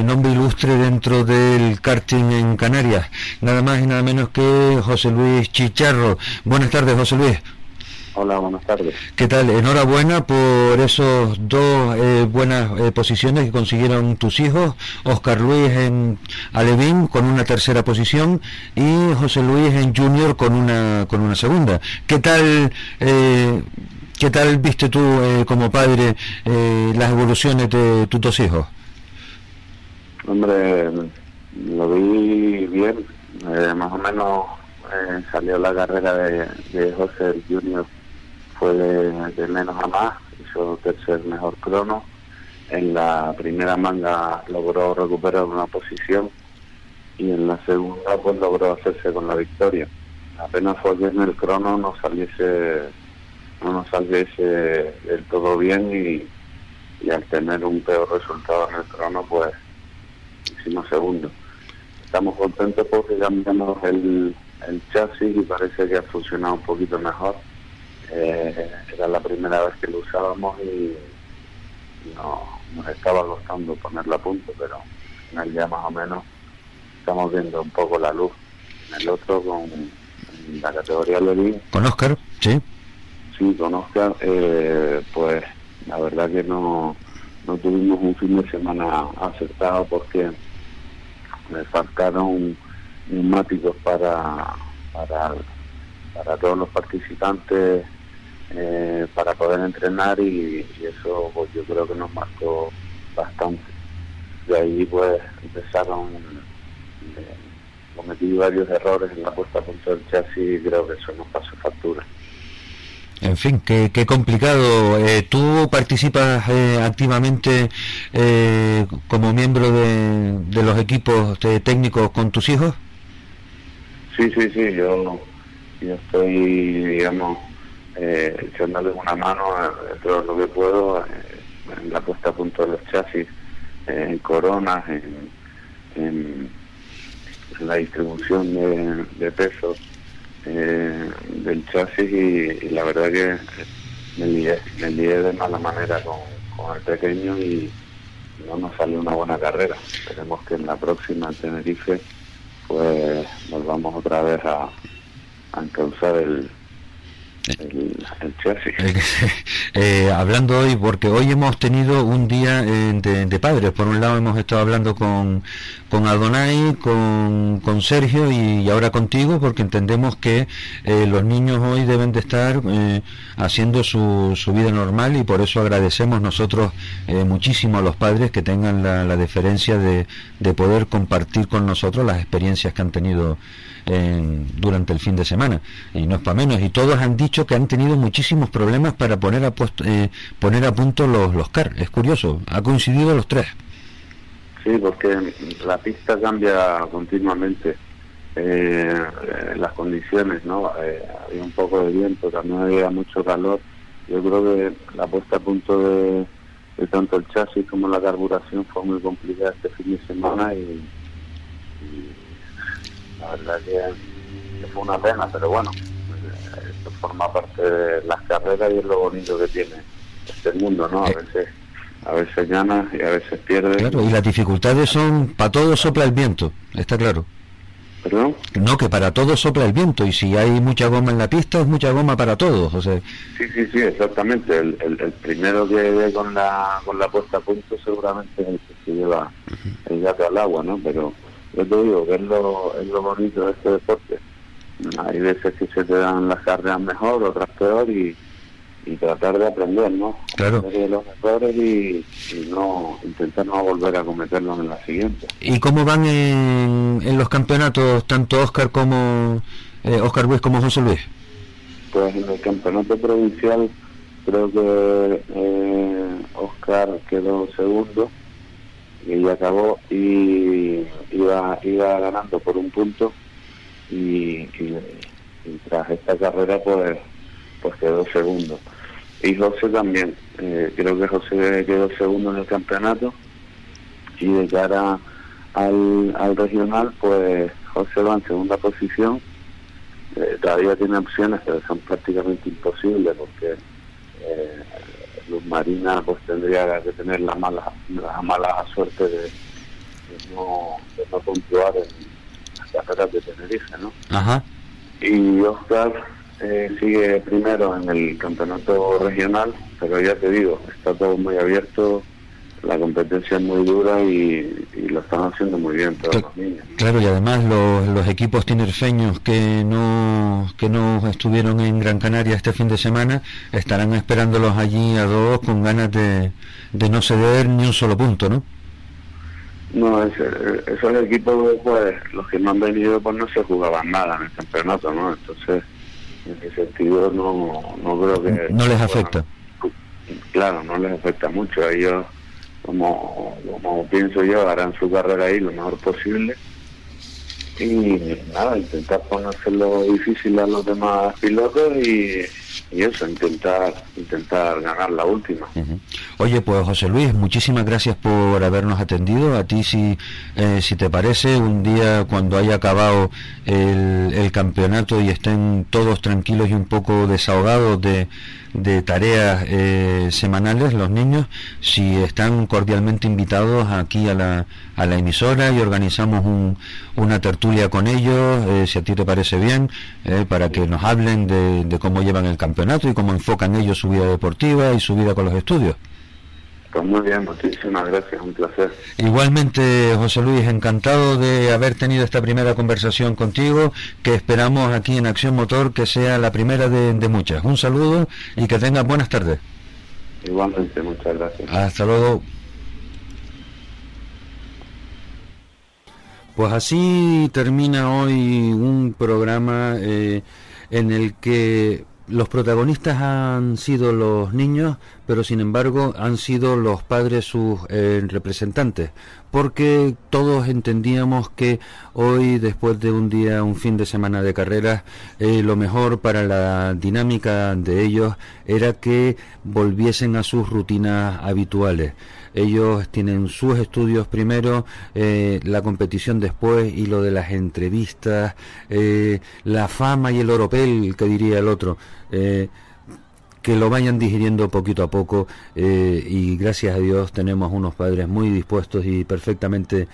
eh, nombre ilustre dentro del karting en Canarias, nada más y nada menos que José Luis Chicharro. Buenas tardes, José Luis. Hola, buenas tardes. ¿Qué tal? Enhorabuena por esos dos eh, buenas eh, posiciones que consiguieron tus hijos, Oscar Luis en Alevín con una tercera posición y José Luis en Junior con una con una segunda. ¿Qué tal eh, qué tal viste tú eh, como padre eh, las evoluciones de tus dos hijos? Hombre, lo vi bien. Eh, más o menos eh, salió la carrera de, de José Junior. Fue de, menos a más. Hizo tercer mejor crono. En la primera manga logró recuperar una posición. Y en la segunda pues logró hacerse con la victoria. Apenas fue bien el crono, no saliese, no nos saliese del todo bien y, al tener un peor resultado en el crono pues hicimos segundo. estamos contentos porque cambiamos el chasis y parece que ha funcionado un poquito mejor. Eh, era la primera vez que lo usábamos y no, nos estaba costando ponerlo a punto, pero al final ya más o menos estamos viendo un poco la luz. En el otro, con en la categoría Lerín, Con Oscar, sí. sí, con Oscar, eh, pues la verdad que no, no tuvimos un fin de semana acertado porque me faltaron neumáticos para, para, para todos los participantes eh, para poder entrenar y, y eso pues yo creo que nos marcó bastante. De ahí pues empezaron, eh, cometí varios errores en la puesta a punto del chasis y creo que eso nos pasó factura. En fin, qué, qué complicado. Eh, ¿Tú participas eh, activamente eh, como miembro de, de los equipos de técnicos con tus hijos? Sí, sí, sí, yo, yo estoy, digamos, eh, una mano eh, dentro de lo que puedo eh, en la puesta a punto de los chasis, eh, en coronas, en, la distribución de, de pesos eh, del chasis y, la verdad que me lié, me lié de mala manera con, con el pequeño y no nos salió una buena carrera. Esperemos que en la próxima en Tenerife pues volvamos otra vez a, a encauzar el, el, el. Eh, hablando hoy, porque hoy hemos tenido un día eh, de, de padres. Por un lado hemos estado hablando con, con Adonai, con, con Sergio y, y ahora contigo, porque entendemos que eh, los niños hoy deben de estar eh, haciendo su, su vida normal y por eso agradecemos nosotros eh, muchísimo a los padres que tengan la, la deferencia de, de poder compartir con nosotros las experiencias que han tenido en- durante el fin de semana y no es para menos y todos han dicho que han tenido muchísimos problemas para poner a eh, poner a punto los los car es curioso ha coincidido los tres Sí, porque la pista cambia continuamente. Eh, eh, las condiciones, ¿no? Eh, había un poco de viento, también había mucho calor. Yo creo que la puesta a punto de, tanto el chasis como la carburación fue muy complicada este fin de semana y la verdad que, que fue una pena, pero bueno, eh, esto forma parte de las carreras y es lo bonito que tiene este mundo, ¿no? A veces, a veces ganas y a veces pierdes. claro y las dificultades son para todos sopla el viento está claro ¿Perdón? no que para todos sopla el viento y si hay mucha goma en la pista es mucha goma para todos o sea Sí, sí, sí, exactamente. El, el, el primero que ve con la, con la puesta a punto seguramente es el que se lleva el gato al agua, ¿no? Pero yo te digo que es lo, es lo bonito de este deporte. Hay veces que se te dan las carreras mejor, otras peor y, y tratar de aprender, ¿no? Claro. De los errores y, y no intentar no volver a cometerlos en la siguiente. ¿Y cómo van en, en los campeonatos tanto Oscar como eh, Oscar Luis como José Luis? Pues en el campeonato provincial creo que eh, Oscar quedó segundo y acabó y iba iba ganando por un punto y tras esta carrera pues pues quedó segundo. Y José también eh, creo que José quedó segundo en el campeonato y de cara al, al regional pues José va en segunda posición. Eh, todavía tiene opciones pero son prácticamente imposibles porque eh, Luz Marina pues tendría que tener la mala la mala suerte de, de no, de no puntuar en las carreras de Tenerife ¿no? Ajá. y Oscar eh, sigue primero en el campeonato regional pero ya te digo está todo muy abierto la competencia es muy dura y, y lo están haciendo muy bien todos los niños Claro, y además los, los equipos tinerfeños que no, que no estuvieron en Gran Canaria este fin de semana estarán esperándolos allí a dos con ganas de, de no ceder ni un solo punto, ¿no? No, es- eh, esos equipos, pues, los que no han venido, pues no se jugaban nada en el campeonato, ¿no? Entonces, en ese sentido, no, no creo que... No les afecta. Claro, no les afecta mucho. Ellos, como, como pienso yo, harán su carrera ahí lo mejor posible. Y nada, intentar ponérselo difícil a los demás pilotos y, y eso, intentar, intentar ganar la última. Oye, pues José Luis, muchísimas gracias por habernos atendido. A ti, si, eh, si te parece, un día cuando haya acabado el, campeonato y estén todos tranquilos y un poco desahogados de, de tareas eh, semanales, los niños, si están cordialmente invitados aquí a la, a la emisora y organizamos un, una tertulia con ellos, eh, si a ti te parece bien, eh, para que nos hablen de, de cómo llevan el campeonato y cómo enfocan ellos su vida deportiva y su vida con los estudios. Pues muy bien, muchísimas gracias, un placer. Igualmente, José Luis, encantado de haber tenido esta primera conversación contigo, que esperamos aquí en Acción Motor que sea la primera de, de muchas. Un saludo y que tengas buenas tardes. Igualmente, muchas gracias. Hasta luego. Pues así termina hoy un programa eh, en el que los protagonistas han sido los niños, pero sin embargo han sido los padres sus eh, representantes, porque todos entendíamos que hoy, después de un día, un fin de semana de carreras, eh, lo mejor para la dinámica de ellos era que volviesen a sus rutinas habituales. Ellos tienen sus estudios primero, eh, la competición después y lo de las entrevistas, eh, la fama y el oropel, que diría el otro. Eh, que lo vayan digiriendo poquito a poco y gracias a Dios tenemos unos padres muy dispuestos y perfectamente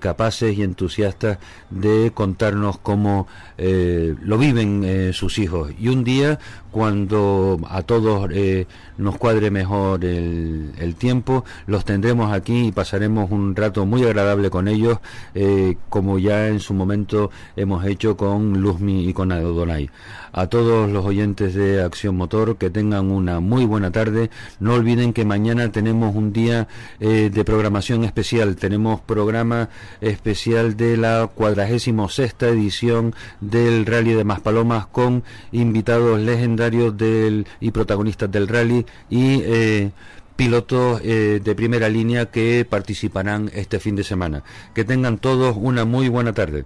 capaces y entusiastas de contarnos cómo lo viven sus hijos y un día cuando a todos eh, nos cuadre mejor el, tiempo los tendremos aquí y pasaremos un rato muy agradable con ellos eh, como ya en su momento hemos hecho con Luzmi y con Adonai a todos los oyentes de Acción Motor que tengan una muy buena tarde. No olviden que mañana tenemos un día eh, de programación especial. Tenemos programa especial de la cuadragésimo sexta edición del Rally de Maspalomas con invitados del, y protagonistas del rally y eh, pilotos eh, de primera línea que participarán este fin de semana. Que tengan todos una muy buena tarde.